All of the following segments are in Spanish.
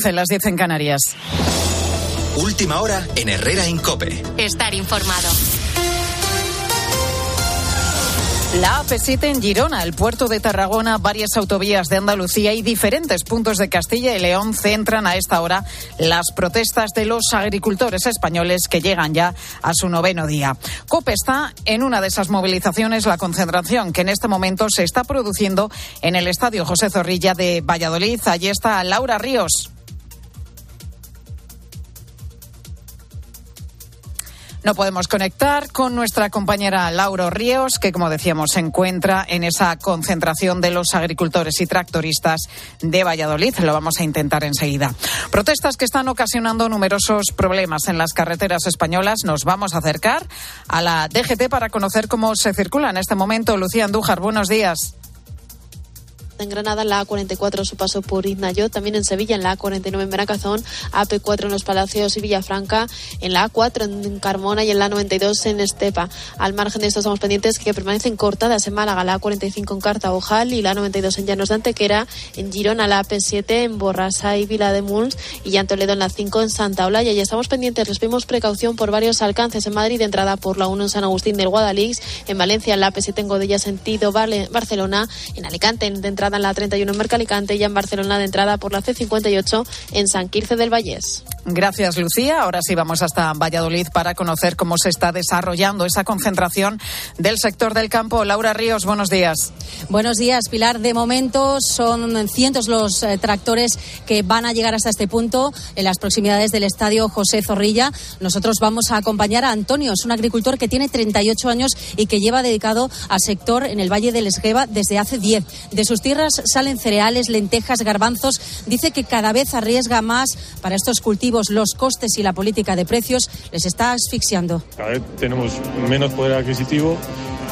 11, las 10 en Canarias. Última hora en Herrera Incope. Estar informado. La AP7 en Girona, el puerto de Tarragona, varias autovías de Andalucía y diferentes puntos de Castilla y León centran a esta hora las protestas de los agricultores españoles que llegan ya a su noveno día. COPE está en una de esas movilizaciones, la concentración que en este momento se está produciendo en el Estadio José Zorrilla de Valladolid. Allí está Laura Ríos. No podemos conectar con nuestra compañera Laura Ríos, que como decíamos se encuentra en esa concentración de los agricultores y tractoristas de Valladolid. Lo vamos a intentar enseguida. Protestas que están ocasionando numerosos problemas en las carreteras españolas. Nos vamos a acercar a la DGT para conocer cómo se circula en este momento. Lucía Andújar, buenos días en Granada, la A44 su paso por Iznayo, también en Sevilla, en la A49 en Benacazón, AP4 en Los Palacios y Villafranca, en la A4 en Carmona y en la 92 en Estepa. Al margen de esto estamos pendientes que permanecen cortadas en Málaga, la A45 en Cartaojal y la 92 en Llanos de Antequera, en Girona la AP7 en Borrasa y Vila de Muns y ya en Toledo en la 5 en Santa Olaya. Y estamos pendientes, les pedimos precaución por varios alcances en Madrid de entrada por la 1 en San Agustín del Guadalix, en Valencia en la AP7 en Godella sentido Barcelona, en Alicante de entrada en la 31 en Mercalicante y en Barcelona de entrada por la C58 en San Quirce del Vallés. Gracias, Lucía. Ahora sí vamos hasta Valladolid para conocer cómo se está desarrollando esa concentración del sector del campo. Laura Ríos, buenos días. Buenos días, Pilar. De momento son cientos los eh, tractores que van a llegar hasta este punto en las proximidades del estadio José Zorrilla. Nosotros vamos a acompañar a Antonio, es un agricultor que tiene 38 años y que lleva dedicado al sector en el Valle del Esgueva desde hace 10. De sus tierras salen cereales, lentejas, garbanzos. Dice que cada vez arriesga más para estos cultivos. Los costes y la política de precios les está asfixiando. Cada vez tenemos menos poder adquisitivo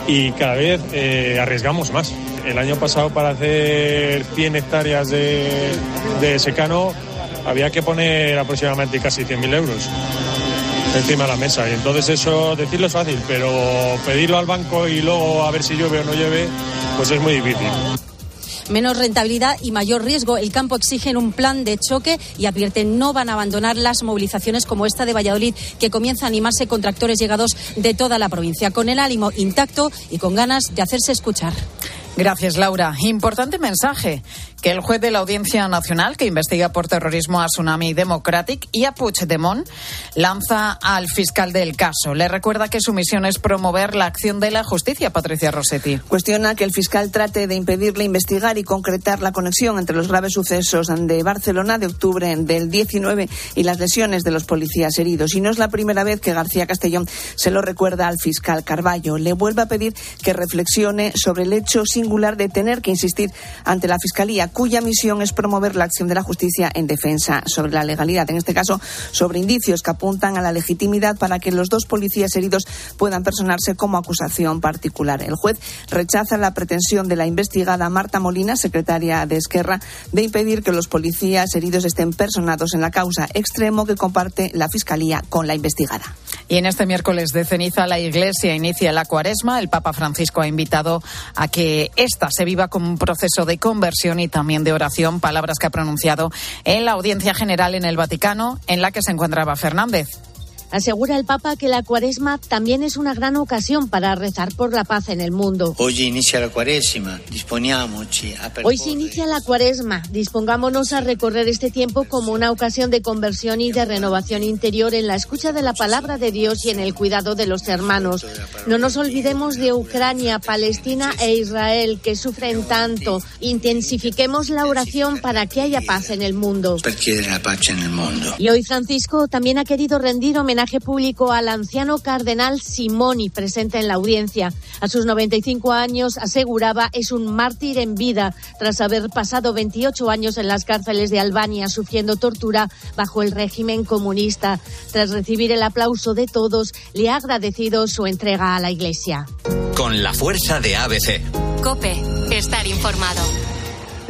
y cada vez eh, arriesgamos más. El año pasado para hacer 100 hectáreas de, de secano había que poner aproximadamente casi 100.000 euros encima de la mesa. Y entonces eso, decirlo es fácil, pero pedirlo al banco y luego a ver si llueve o no llueve, pues es muy difícil menos rentabilidad y mayor riesgo. El campo exige un plan de choque y advierten no van a abandonar las movilizaciones como esta de Valladolid, que comienza a animarse con tractores llegados de toda la provincia, con el ánimo intacto y con ganas de hacerse escuchar. Gracias, Laura. Importante mensaje que el juez de la Audiencia Nacional que investiga por terrorismo a Tsunami Democratic y a Puigdemont lanza al fiscal del caso. Le recuerda que su misión es promover la acción de la justicia, Patricia Rossetti. Cuestiona que el fiscal trate de impedirle investigar y concretar la conexión entre los graves sucesos de Barcelona de octubre del 19 y las lesiones de los policías heridos. Y no es la primera vez que García Castellón se lo recuerda al fiscal Carballo. Le vuelve a pedir que reflexione sobre el hecho sin de tener que insistir ante la Fiscalía, cuya misión es promover la acción de la justicia en defensa sobre la legalidad, en este caso sobre indicios que apuntan a la legitimidad para que los dos policías heridos puedan personarse como acusación particular. El juez rechaza la pretensión de la investigada Marta Molina, secretaria de Esquerra, de impedir que los policías heridos estén personados en la causa, extremo que comparte la Fiscalía con la investigada. Y en este miércoles de ceniza la Iglesia inicia la cuaresma. El Papa Francisco ha invitado a que esta se viva como un proceso de conversión y también de oración, palabras que ha pronunciado en la audiencia general en el Vaticano, en la que se encontraba Fernández. Asegura el Papa que la cuaresma también es una gran ocasión para rezar por la paz en el mundo. Hoy inicia la cuaresma, Hoy se inicia la cuaresma, dispongámonos a recorrer este tiempo como una ocasión de conversión y de renovación interior en la escucha de la palabra de Dios y en el cuidado de los hermanos. No nos olvidemos de Ucrania, Palestina e Israel que sufren tanto. Intensifiquemos la oración para que haya paz en el mundo. Y hoy Francisco también ha querido rendir homenaje homenaje público al anciano cardenal Simoni, presente en la audiencia. A sus 95 años, aseguraba, es un mártir en vida, tras haber pasado 28 años en las cárceles de Albania sufriendo tortura bajo el régimen comunista. Tras recibir el aplauso de todos, le ha agradecido su entrega a la Iglesia. Con la fuerza de ABC. Cope, estar informado.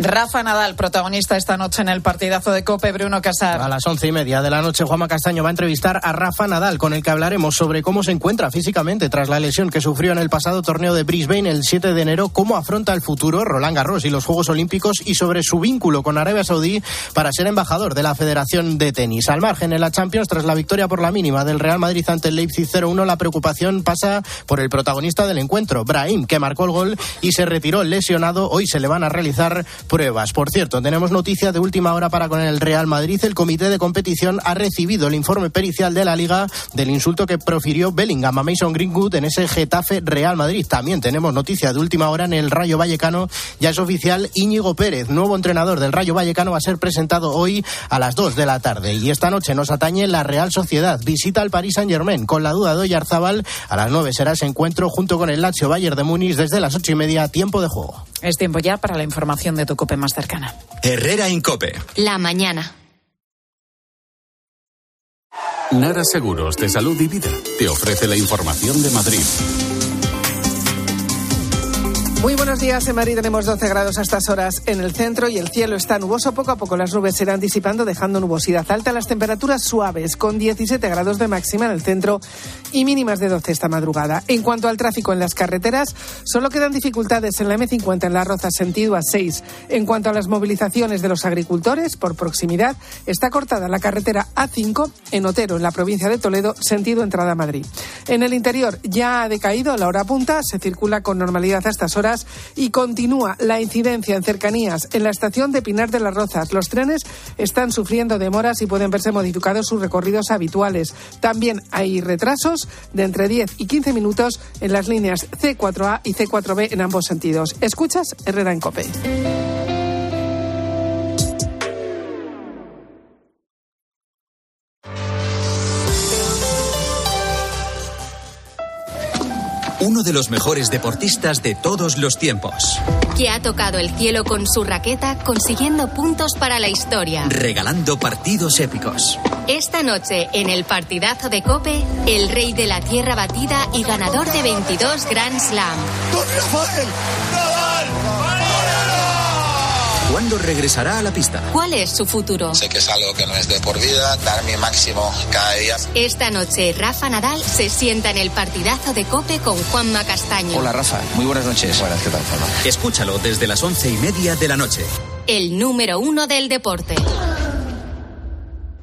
Rafa Nadal, protagonista esta noche en el partidazo de Cope, Bruno Casar. A las once y media de la noche, Juanma Castaño va a entrevistar a Rafa Nadal, con el que hablaremos sobre cómo se encuentra físicamente tras la lesión que sufrió en el pasado torneo de Brisbane el 7 de enero, cómo afronta el futuro Roland Garros y los Juegos Olímpicos y sobre su vínculo con Arabia Saudí para ser embajador de la Federación de Tenis. Al margen en la Champions, tras la victoria por la mínima del Real Madrid ante el Leipzig 0-1, la preocupación pasa por el protagonista del encuentro, Brahim, que marcó el gol y se retiró lesionado. Hoy se le van a realizar pruebas. Por cierto, tenemos noticia de última hora para con el Real Madrid. El comité de competición ha recibido el informe pericial de la Liga del insulto que profirió Bellingham a Mason Greenwood en ese Getafe Real Madrid. También tenemos noticia de última hora en el Rayo Vallecano. Ya es oficial Íñigo Pérez, nuevo entrenador del Rayo Vallecano, va a ser presentado hoy a las 2 de la tarde. Y esta noche nos atañe la Real Sociedad. Visita al Paris Saint Germain con la duda de Oyarzabal. A las 9 será ese encuentro junto con el Lazio Bayern de Múnich desde las ocho y media, tiempo de juego. Es tiempo ya para la información de tu cope más cercana. Herrera Incope. La mañana. Nara Seguros de Salud y Vida te ofrece la información de Madrid. Muy buenos días. En Madrid tenemos 12 grados a estas horas en el centro y el cielo está nuboso. Poco a poco las nubes se irán disipando, dejando nubosidad alta. Las temperaturas suaves, con 17 grados de máxima en el centro y mínimas de 12 esta madrugada. En cuanto al tráfico en las carreteras, solo quedan dificultades en la M50 en La Roza, sentido a 6. En cuanto a las movilizaciones de los agricultores, por proximidad, está cortada la carretera A5 en Otero, en la provincia de Toledo, sentido entrada a Madrid. En el interior ya ha decaído la hora punta, se circula con normalidad a estas horas y continúa la incidencia en cercanías en la estación de Pinar de las Rozas. Los trenes están sufriendo demoras y pueden verse modificados sus recorridos habituales. También hay retrasos de entre 10 y 15 minutos en las líneas C4A y C4B en ambos sentidos. Escuchas Herrera en Cope. Uno de los mejores deportistas de todos los tiempos. Que ha tocado el cielo con su raqueta consiguiendo puntos para la historia. Regalando partidos épicos. Esta noche, en el partidazo de Cope, el rey de la tierra batida y ganador de 22 Grand Slam. ¿Cuándo regresará a la pista? ¿Cuál es su futuro? Sé que es algo que no es de por vida, dar mi máximo cada día. Esta noche, Rafa Nadal se sienta en el partidazo de Cope con Juanma Castaño. Hola, Rafa. Muy buenas noches. Buenas, ¿qué tal, Escúchalo desde las once y media de la noche. El número uno del deporte.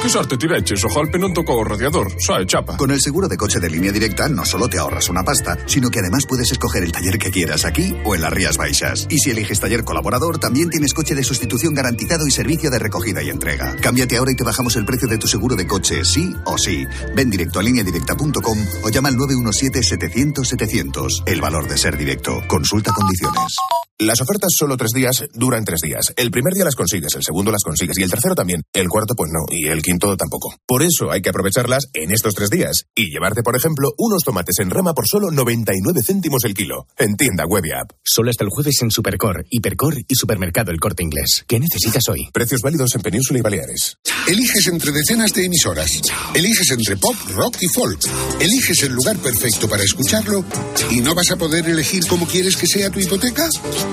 Che sorte ti regge, so al non tocó radiador, sai, chapa. Con el seguro de coche de línea directa no solo te ahorras una pasta, sino que además puedes escoger el taller que quieras aquí o en las Rías Baixas. Y si eliges taller colaborador, también tienes coche de sustitución garantizado y servicio de recogida y entrega. Cámbiate ahora y te bajamos el precio de tu seguro de coche, sí o sí. Ven directo a lineadirecta.com o llama al 917-700-700. El valor de ser directo. Consulta condiciones. Las ofertas solo tres días duran tres días. El primer día las consigues, el segundo las consigues y el tercero también. El cuarto pues no y el quinto tampoco. Por eso hay que aprovecharlas en estos tres días y llevarte, por ejemplo, unos tomates en rama por solo 99 céntimos el kilo. En tienda web y app. Solo hasta el jueves en Supercor, Hipercor y Supermercado El Corte Inglés. ¿Qué necesitas hoy? Precios válidos en Península y Baleares. Eliges entre decenas de emisoras. Eliges entre pop, rock y folk. Eliges el lugar perfecto para escucharlo y no vas a poder elegir cómo quieres que sea tu hipoteca.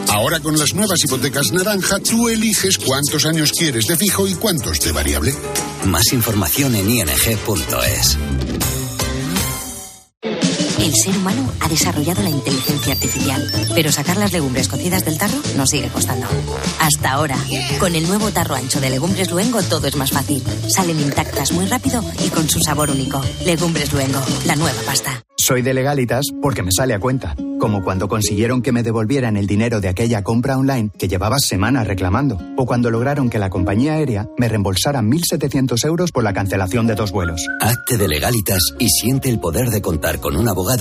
Ahora con las nuevas hipotecas naranja, tú eliges cuántos años quieres de fijo y cuántos de variable. Más información en ing.es. El ser humano ha desarrollado la inteligencia artificial, pero sacar las legumbres cocidas del tarro nos sigue costando. Hasta ahora, con el nuevo tarro ancho de Legumbres Luengo todo es más fácil. Salen intactas muy rápido y con su sabor único. Legumbres Luengo, la nueva pasta. Soy de legalitas porque me sale a cuenta. Como cuando consiguieron que me devolvieran el dinero de aquella compra online que llevaba semanas reclamando. O cuando lograron que la compañía aérea me reembolsara 1.700 euros por la cancelación de dos vuelos. Hazte de legalitas y siente el poder de contar con un abogado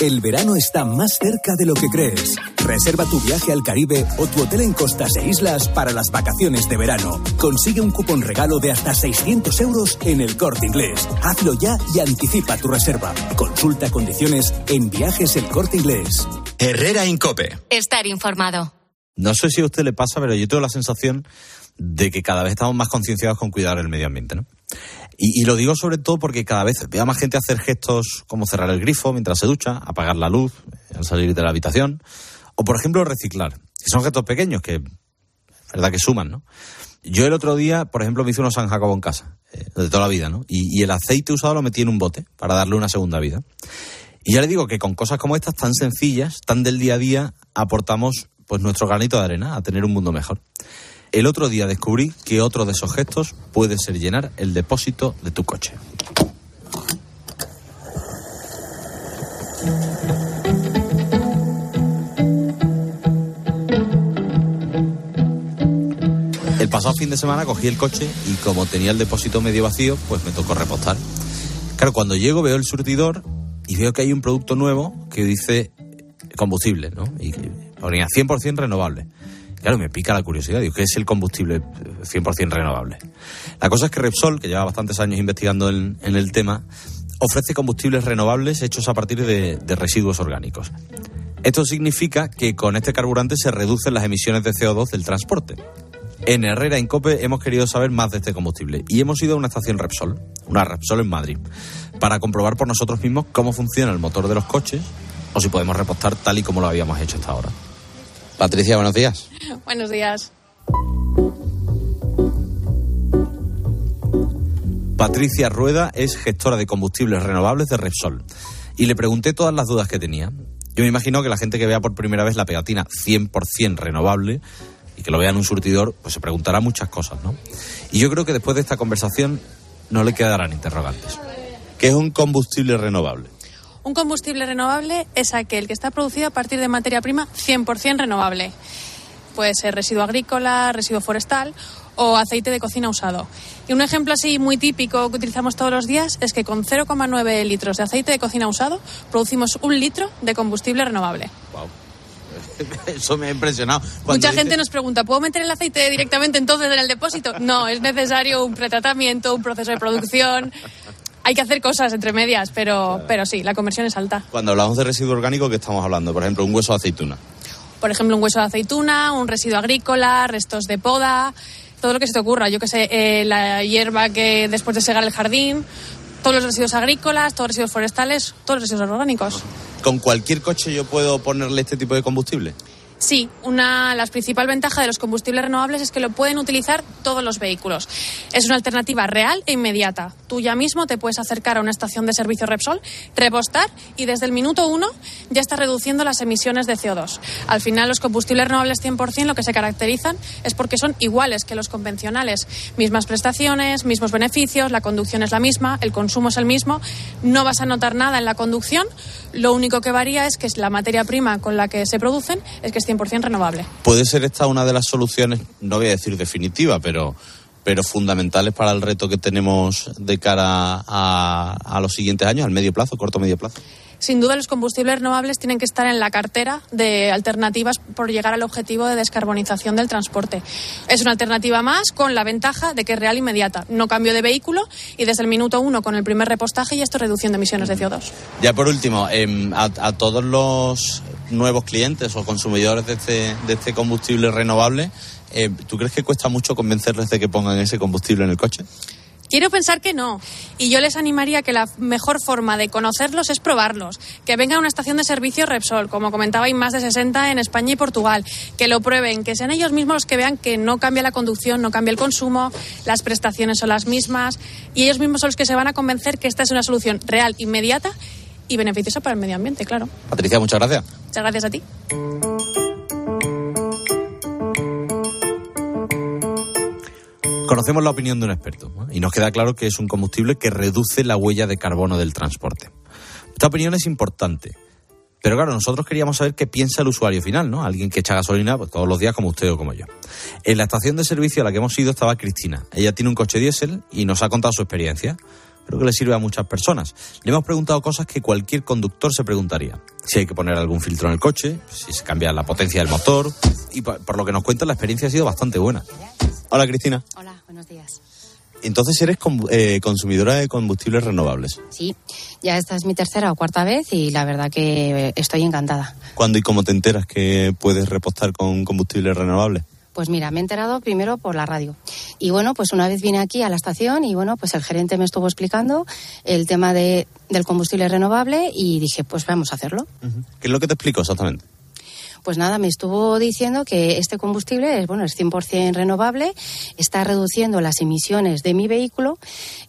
El verano está más cerca de lo que crees. Reserva tu viaje al Caribe o tu hotel en costas e islas para las vacaciones de verano. Consigue un cupón regalo de hasta 600 euros en el corte inglés. Hazlo ya y anticipa tu reserva. Consulta condiciones en viajes el corte inglés. Herrera Incope. Estar informado. No sé si a usted le pasa, pero yo tengo la sensación de que cada vez estamos más concienciados con cuidar el medio ambiente, ¿no? Y, lo digo sobre todo porque cada vez veo a más gente hacer gestos como cerrar el grifo mientras se ducha, apagar la luz al salir de la habitación, o por ejemplo reciclar, que son gestos pequeños que, es verdad que suman, ¿no? Yo el otro día, por ejemplo, me hice unos San Jacobo en casa, eh, de toda la vida, ¿no? Y, y, el aceite usado lo metí en un bote para darle una segunda vida. Y ya le digo que con cosas como estas tan sencillas, tan del día a día, aportamos pues nuestro granito de arena a tener un mundo mejor. El otro día descubrí que otro de esos gestos puede ser llenar el depósito de tu coche. El pasado fin de semana cogí el coche y como tenía el depósito medio vacío, pues me tocó repostar. Claro, cuando llego veo el surtidor y veo que hay un producto nuevo que dice combustible, ¿no? Y ponía 100% renovable. Claro, me pica la curiosidad. Digo, ¿qué es el combustible 100% renovable? La cosa es que Repsol, que lleva bastantes años investigando en, el tema, ofrece combustibles renovables hechos a partir de, de residuos orgánicos. Esto significa que con este carburante se reducen las emisiones de CO2 del transporte. En Herrera, en COPE, hemos querido saber más de este combustible y hemos ido a una estación Repsol, una Repsol en Madrid, para comprobar por nosotros mismos cómo funciona el motor de los coches o si podemos repostar tal y como lo habíamos hecho hasta ahora. Patricia, buenos días. Buenos días. Patricia Rueda es gestora de combustibles renovables de Repsol y le pregunté todas las dudas que tenía. Yo me imagino que la gente que vea por primera vez la pegatina 100% renovable y que lo vea en un surtidor, pues se preguntará muchas cosas, ¿no? Y yo creo que después de esta conversación no le quedarán interrogantes. ¿Qué es un combustible renovable? Un combustible renovable es aquel que está producido a partir de materia prima 100% renovable. Puede ser residuo agrícola, residuo forestal o aceite de cocina usado. Y un ejemplo así muy típico que utilizamos todos los días es que con 0,9 litros de aceite de cocina usado producimos un litro de combustible renovable. Wow. Eso me ha impresionado. Mucha gente nos pregunta, ¿puedo meter el aceite directamente entonces en el depósito? No, es necesario un pretratamiento, un proceso de producción hay que hacer cosas entre medias, pero, pero sí, la conversión es alta. Cuando hablamos de residuo orgánico, ¿qué estamos hablando? Por ejemplo, un hueso de aceituna. Por ejemplo, un hueso de aceituna, un residuo agrícola, restos de poda, todo lo que se te ocurra. Yo que sé, eh, la hierba que después de segar el jardín, todos los residuos agrícolas, todos los residuos forestales, todos los residuos orgánicos. ¿Con cualquier coche yo puedo ponerle este tipo de combustible? Sí, una las principal ventaja de los combustibles renovables es que lo pueden utilizar todos los vehículos. Es una alternativa real e inmediata. Tú ya mismo te puedes acercar a una estación de servicio Repsol, repostar y desde el minuto uno ya estás reduciendo las emisiones de CO2. Al final los combustibles renovables 100% lo que se caracterizan es porque son iguales que los convencionales. Mismas prestaciones, mismos beneficios, la conducción es la misma, el consumo es el mismo. No vas a notar nada en la conducción. Lo único que varía es que la materia prima con la que se producen es que es 100% renovable. ¿Puede ser esta una de las soluciones, no voy a decir definitiva, pero, pero fundamentales para el reto que tenemos de cara a, a los siguientes años, al medio plazo, corto medio plazo? sin duda los combustibles renovables tienen que estar en la cartera de alternativas por llegar al objetivo de descarbonización del transporte. Es una alternativa más con la ventaja de que es real inmediata. No cambio de vehículo y desde el minuto uno con el primer repostaje ya estoy reduciendo emisiones de CO2. Ya por último, em, a, a todos los nuevos clientes o consumidores de este, de este combustible renovable, eh, ¿tú crees que cuesta mucho convencerles de que pongan ese combustible en el coche? Quiero pensar que no. Y yo les animaría que la mejor forma de conocerlos es probarlos. Que vengan a una estación de servicio Repsol, como comentaba, hay más de 60 en España y Portugal. Que lo prueben, que sean ellos mismos los que vean que no cambia la conducción, no cambia el consumo, las prestaciones son las mismas. Y ellos mismos son los que se van a convencer que esta es una solución real, inmediata y beneficiosa para el medio ambiente, claro. Patricia, muchas gracias. Muchas gracias a ti. Conocemos la opinión de un experto ¿no? y nos queda claro que es un combustible que reduce la huella de carbono del transporte. Esta opinión es importante, pero claro, nosotros queríamos saber qué piensa el usuario final, ¿no? Alguien que echa gasolina pues, todos los días como usted o como yo. En la estación de servicio a la que hemos ido estaba Cristina. Ella tiene un coche diésel y nos ha contado su experiencia. Creo que le sirve a muchas personas. Le hemos preguntado cosas que cualquier conductor se preguntaría. Si hay que poner algún filtro en el coche, si se cambia la potencia del motor. Y por, lo que nos cuenta, la experiencia ha sido bastante buena. Hola, Cristina. Hola, buenos días. Entonces eres eh, consumidora de combustibles renovables. Sí, ya esta es mi tercera o cuarta vez y la verdad que estoy encantada. ¿Cuándo y cómo te enteras que puedes repostar con combustibles renovables? Pues mira, me he enterado primero por la radio. Y bueno, pues una vez vine aquí a la estación y bueno, pues el gerente me estuvo explicando el tema de, del combustible renovable y dije, pues vamos a hacerlo. ¿Qué es lo que te explico exactamente? Pues nada, me estuvo diciendo que este combustible es, bueno, es 100% renovable, está reduciendo las emisiones de mi vehículo.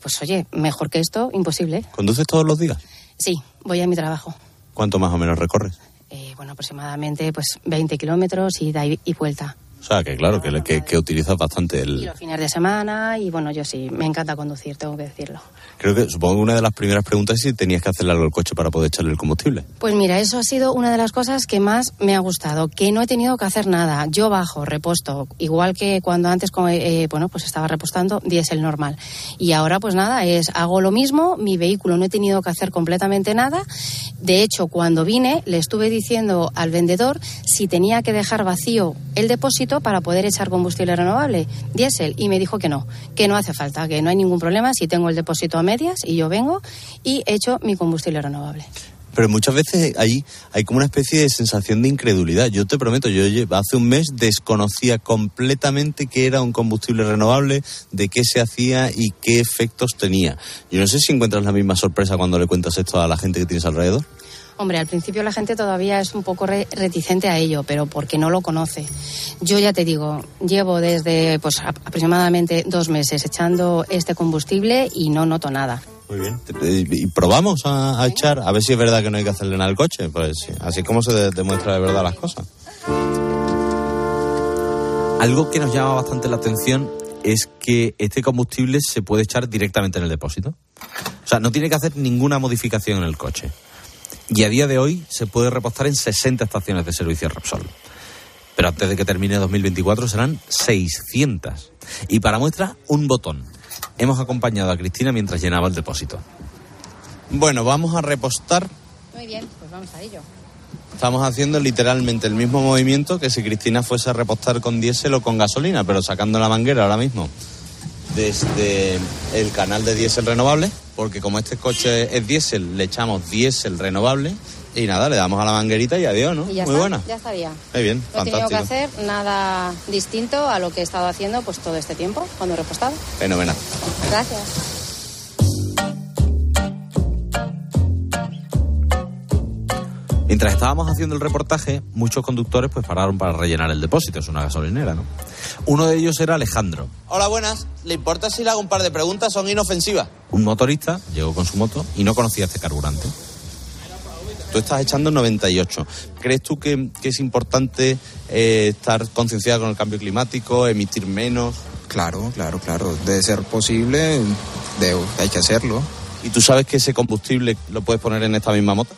Pues oye, mejor que esto, imposible. ¿Conduces todos los días? Sí, voy a mi trabajo. ¿Cuánto más o menos recorres? Eh, bueno, aproximadamente pues 20 kilómetros ida y, y vuelta. O sea, que claro, que, que, que utilizas bastante el... los fines de semana y bueno, yo sí, me encanta conducir, tengo que decirlo. Creo que supongo que una de las primeras preguntas es si tenías que hacerle algo al coche para poder echarle el combustible. Pues mira, eso ha sido una de las cosas que más me ha gustado, que no he tenido que hacer nada. Yo bajo, reposto, igual que cuando antes, co- eh, bueno, pues estaba repostando diésel normal. Y ahora, pues nada, es hago lo mismo, mi vehículo no he tenido que hacer completamente nada. De hecho, cuando vine, le estuve diciendo al vendedor si tenía que dejar vacío el depósito para poder echar combustible renovable, diésel, y me dijo que no, que no hace falta, que no hay ningún problema si tengo el depósito a medias y yo vengo y echo mi combustible renovable. Pero muchas veces ahí hay como una especie de sensación de incredulidad. Yo te prometo, yo hace un mes desconocía completamente qué era un combustible renovable, de qué se hacía y qué efectos tenía. Yo no sé si encuentras la misma sorpresa cuando le cuentas esto a la gente que tienes alrededor. Hombre, al principio la gente todavía es un poco re- reticente a ello, pero porque no lo conoce. Yo ya te digo, llevo desde pues aproximadamente dos meses echando este combustible y no noto nada. Muy bien. Y probamos a, a echar, a ver si es verdad que no hay que hacerle nada al coche. Pues sí, así es como se de- demuestra de verdad las cosas. Algo que nos llama bastante la atención es que este combustible se puede echar directamente en el depósito. O sea, no tiene que hacer ninguna modificación en el coche. Y a día de hoy se puede repostar en 60 estaciones de servicio Repsol. Pero antes de que termine 2024 serán 600. Y para muestra, un botón. Hemos acompañado a Cristina mientras llenaba el depósito. Bueno, vamos a repostar. Muy bien, pues vamos a ello. Estamos haciendo literalmente el mismo movimiento que si Cristina fuese a repostar con diésel o con gasolina, pero sacando la manguera ahora mismo desde el canal de diésel renovable, porque como este coche es diésel, le echamos diésel renovable y nada, le damos a la manguerita y adiós, ¿no? Y ya Muy está, buena. ya estaría. Muy bien, No he tenido que fantástico. hacer nada distinto a lo que he estado haciendo pues todo este tiempo cuando he repostado. Fenomenal. Gracias. Mientras estábamos haciendo el reportaje, muchos conductores pues pararon para rellenar el depósito, es una gasolinera, ¿no? Uno de ellos era Alejandro. Hola, buenas. ¿Le importa si le hago un par de preguntas? Son inofensivas. Un motorista llegó con su moto y no conocía este carburante. Tú estás echando 98. ¿Crees tú que, que es importante eh, estar concienciado con el cambio climático, emitir menos? Claro, claro, claro. De ser posible, de- hay que hacerlo. ¿Y tú sabes que ese combustible lo puedes poner en esta misma moto?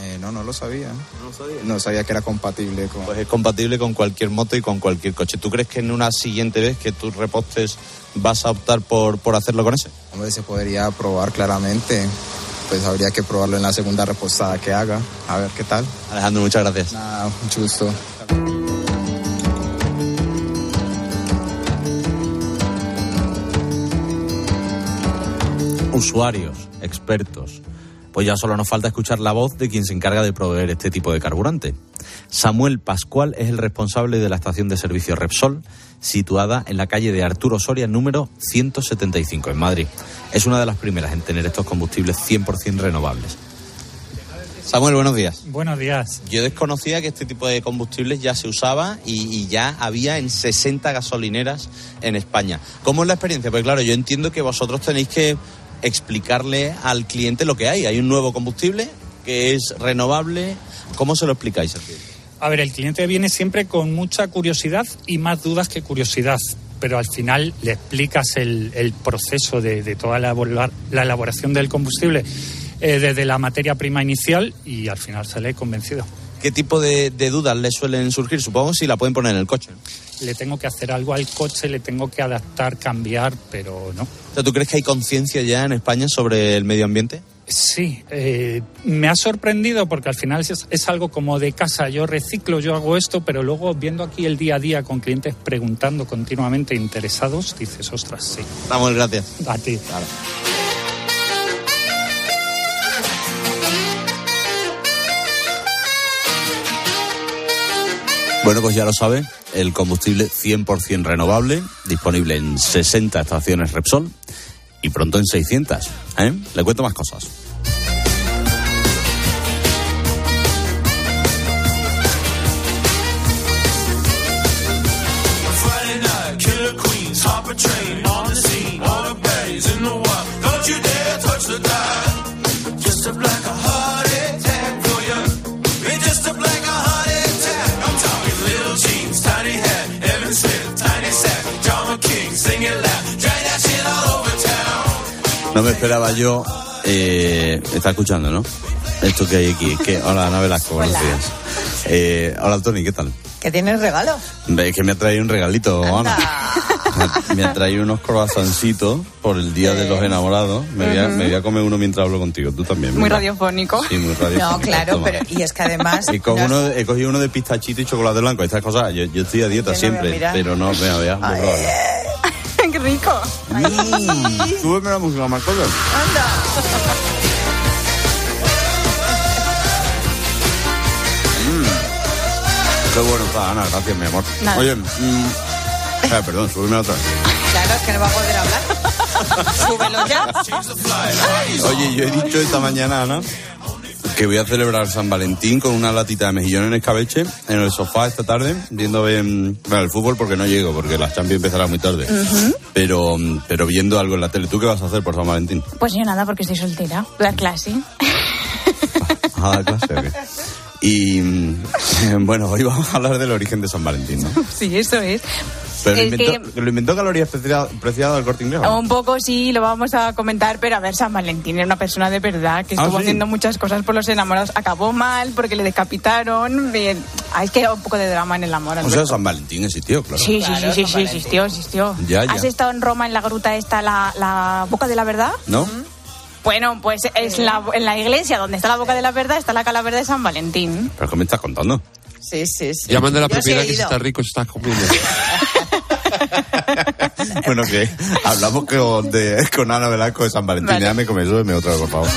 Eh, no, no lo sabía. No sabía. que era compatible con... Pues es compatible con cualquier moto y con cualquier coche. ¿Tú crees que en una siguiente vez que tú repostes vas a optar por, por hacerlo con ese? Hombre, se podría probar claramente. pues habría que probarlo en la segunda repostada que haga. A ver qué tal. Alejandro, muchas gracias. Nada, mucho gusto. Usuarios, expertos. Pues ya solo nos falta escuchar la voz de quien se encarga de proveer este tipo de carburante. Samuel Pascual es el responsable de la estación de servicio Repsol, situada en la calle de Arturo Soria, número 175, en Madrid. Es una de las primeras en tener estos combustibles 100% renovables. Samuel, buenos días. Buenos días. Yo desconocía que este tipo de combustibles ya se usaba y, y, ya había en 60 gasolineras en España. ¿Cómo es la experiencia? Pues claro, yo entiendo que vosotros tenéis que explicarle al cliente lo que hay. Hay un nuevo combustible que es renovable. ¿Cómo se lo explicáis al? A ver, el cliente viene siempre con mucha curiosidad y más dudas que curiosidad, pero al final le explicas el, el proceso de, de toda la, la, elaboración del combustible eh, desde la materia prima inicial y al final sale convencido. ¿Qué tipo de, de, dudas le suelen surgir? Supongo si la pueden poner en el coche. Le tengo que hacer algo al coche, le tengo que adaptar, cambiar, pero no. O sea, ¿Tú crees que hay conciencia ya en España sobre el medio ambiente? Sí, eh, me ha sorprendido porque al final es, es, algo como de casa. Yo reciclo, yo hago esto, pero luego viendo aquí el día a día con clientes preguntando continuamente interesados, dices, ostras, sí. Vamos, gracias. A ti. Claro. Bueno, pues ya lo sabe, el combustible 100% renovable, disponible en 60 estaciones Repsol y pronto en 600. ¿eh? Le cuento más cosas. No me esperaba yo. Eh, está escuchando, ¿no? Esto que hay aquí. Que, hola, Ana Velasco, buenos Hola. días. Eh, hola, Tony, ¿qué tal? ¿Que tienes regalo? Es que me ha traído un regalito, Ana. Me ha traído unos croissancitos por el Día de los Enamorados. Me, voy a, Ujú. me voy a comer uno mientras hablo contigo. Tú también. Muy ¿verdad? radiofónico. Sí, muy radiofónico. No, claro, Toma. pero y es que además. Y con no uno, he cogido uno de pistachito y chocolate blanco. Estas cosas, yo, yo estoy a dieta no siempre, pero no, vea, vea. A probarlo. ¡Qué rico! Mm, súbeme la música más cosas. Mm. Qué bueno está, Ana, gracias, mi amor. Nada. Oye, mm, eh, perdón, súbeme otra. Claro, es que no va a poder hablar. Súbelo ya. Oye, yo he dicho esta mañana, Ana, que voy a celebrar San Valentín con una latita de mejillón en escabeche en el sofá esta tarde, viendo bien, bueno, el fútbol porque no llego, porque la Champions empezará muy tarde. Pero, pero viendo algo en la tele. ¿Tú qué vas a hacer por San Valentín? Pues yo nada, porque estoy soltera. La clase. ¿Vas a dar clase o qué? Y bueno, hoy vamos a hablar del origen de San Valentín, ¿no? Sí, eso es. Pero lo Es inventó, que- lo inventó Calorías Preciado, Preciado del Corte Inglés. Un poco sí, lo vamos a comentar, pero a ver, San Valentín era una persona de verdad que Ah, estuvo ¿sí? haciendo muchas cosas por los enamorados. Acabó mal porque le decapitaron. Bien. Ah, es que era un poco de drama en el amor. O sea, Alberto. San Valentín existió, claro. Sí, sí, sí, sí, sí, existió, existió. Ya, ya. ¿Has estado en Roma en la gruta esta, la, la Boca de la Verdad? ¿No? Bueno, pues es la, en la iglesia donde está la Boca de la Verdad está la calavera de San Valentín. ¿Pero qué me estás contando? Sí, sí, sí. Llamando a la Yo propiedad que se ido. está rico, se está comiendo. Bueno, que hablamos con, de, con Ana Velasco de San Valentín. Vale. Déjame comer, súbeme otra vez, por favor.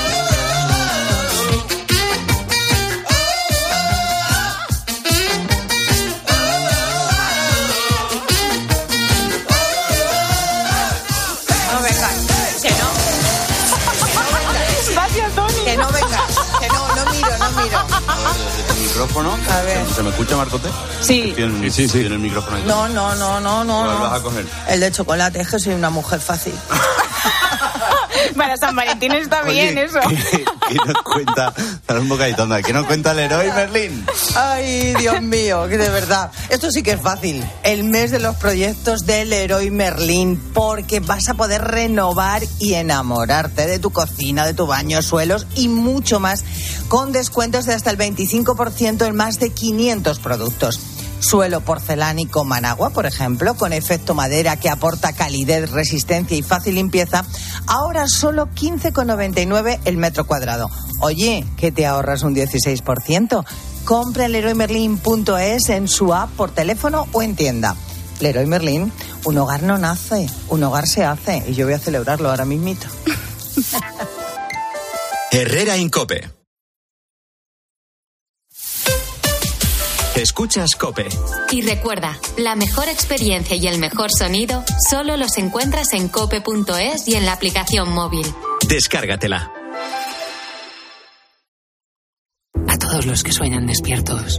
¿Se me escucha, Marcote? Sí. ¿Tiene, sí, sí, Tiene el micrófono ahí. No, no, no, no, no. ¿Cuál no. vas a coger? El de chocolate, es que soy una mujer fácil. Para San Valentín está Oye, bien eso. ¿Qué, qué nos cuenta? Dale un bocadito, anda. ¿Qué nos cuenta el héroe Merlín? Ay, Dios mío, que de verdad. Esto sí que es fácil. El mes de los proyectos del Héroe Merlín, porque vas a poder renovar y enamorarte de tu cocina, de tu baño, suelos y mucho más, con descuentos de hasta el 25% en más de 500 productos. Suelo porcelánico Managua, por ejemplo, con efecto madera que aporta calidez, resistencia y fácil limpieza, ahora solo 15,99 el metro cuadrado. Oye, que te ahorras un 16%. Compra en leroymerlin.es en su app por teléfono o en tienda. Leroy Merlin, un hogar no nace, un hogar se hace y yo voy a celebrarlo ahora mismito. Herrera Incope. Escuchas Cope. Y recuerda, la mejor experiencia y el mejor sonido solo los encuentras en cope.es y en la aplicación móvil. Descárgatela. A todos los que sueñan despiertos,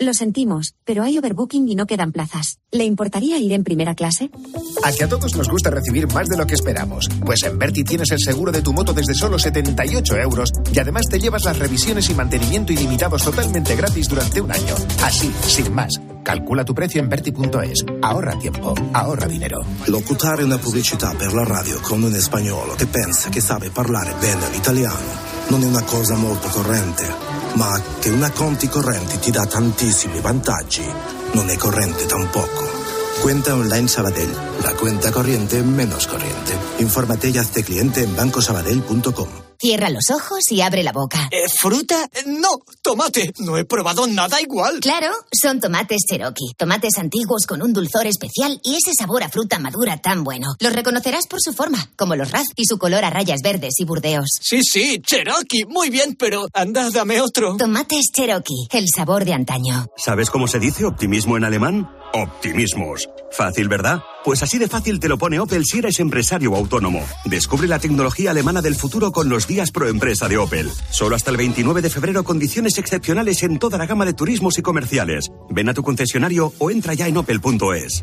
Lo sentimos, pero hay overbooking y no quedan plazas. ¿Le importaría ir en primera clase? A que a todos nos gusta recibir más de lo que esperamos. Pues en Berti tienes el seguro de tu moto desde solo 78 euros y además te llevas las revisiones y mantenimiento ilimitados totalmente gratis durante un año. Así, sin más. Calcula tu precio en Berti.es. Ahorra tiempo, ahorra dinero. Locutare una pubblicità per la radio con un spagnolo che pensa che sabe parlare bene l'italiano non è una cosa molto corrente, ma che una conti correnti ti dà tantissimi vantaggi non è corrente tampoco. Cuenta online Sabadell, la cuenta corriente menos corriente. Infórmate y hazte cliente en bancosabadell.com. Cierra los ojos y abre la boca. Eh, ¿Fruta? No, tomate. No he probado nada igual. Claro, son tomates Cherokee. Tomates antiguos con un dulzor especial y ese sabor a fruta madura tan bueno. Los reconocerás por su forma, como los raz y su color a rayas verdes y burdeos. Sí, sí, Cherokee. Muy bien, pero anda, dame otro. Tomates Cherokee, el sabor de antaño. ¿Sabes cómo se dice optimismo en alemán? Optimismos. Fácil, ¿verdad? Pues así de fácil te lo pone Opel si eres empresario o autónomo. Descubre la tecnología alemana del futuro con los días de Opel. Solo hasta el 29 de febrero condiciones excepcionales en toda la gama de turismos y comerciales. Ven a tu concesionario o entra ya en opel.es.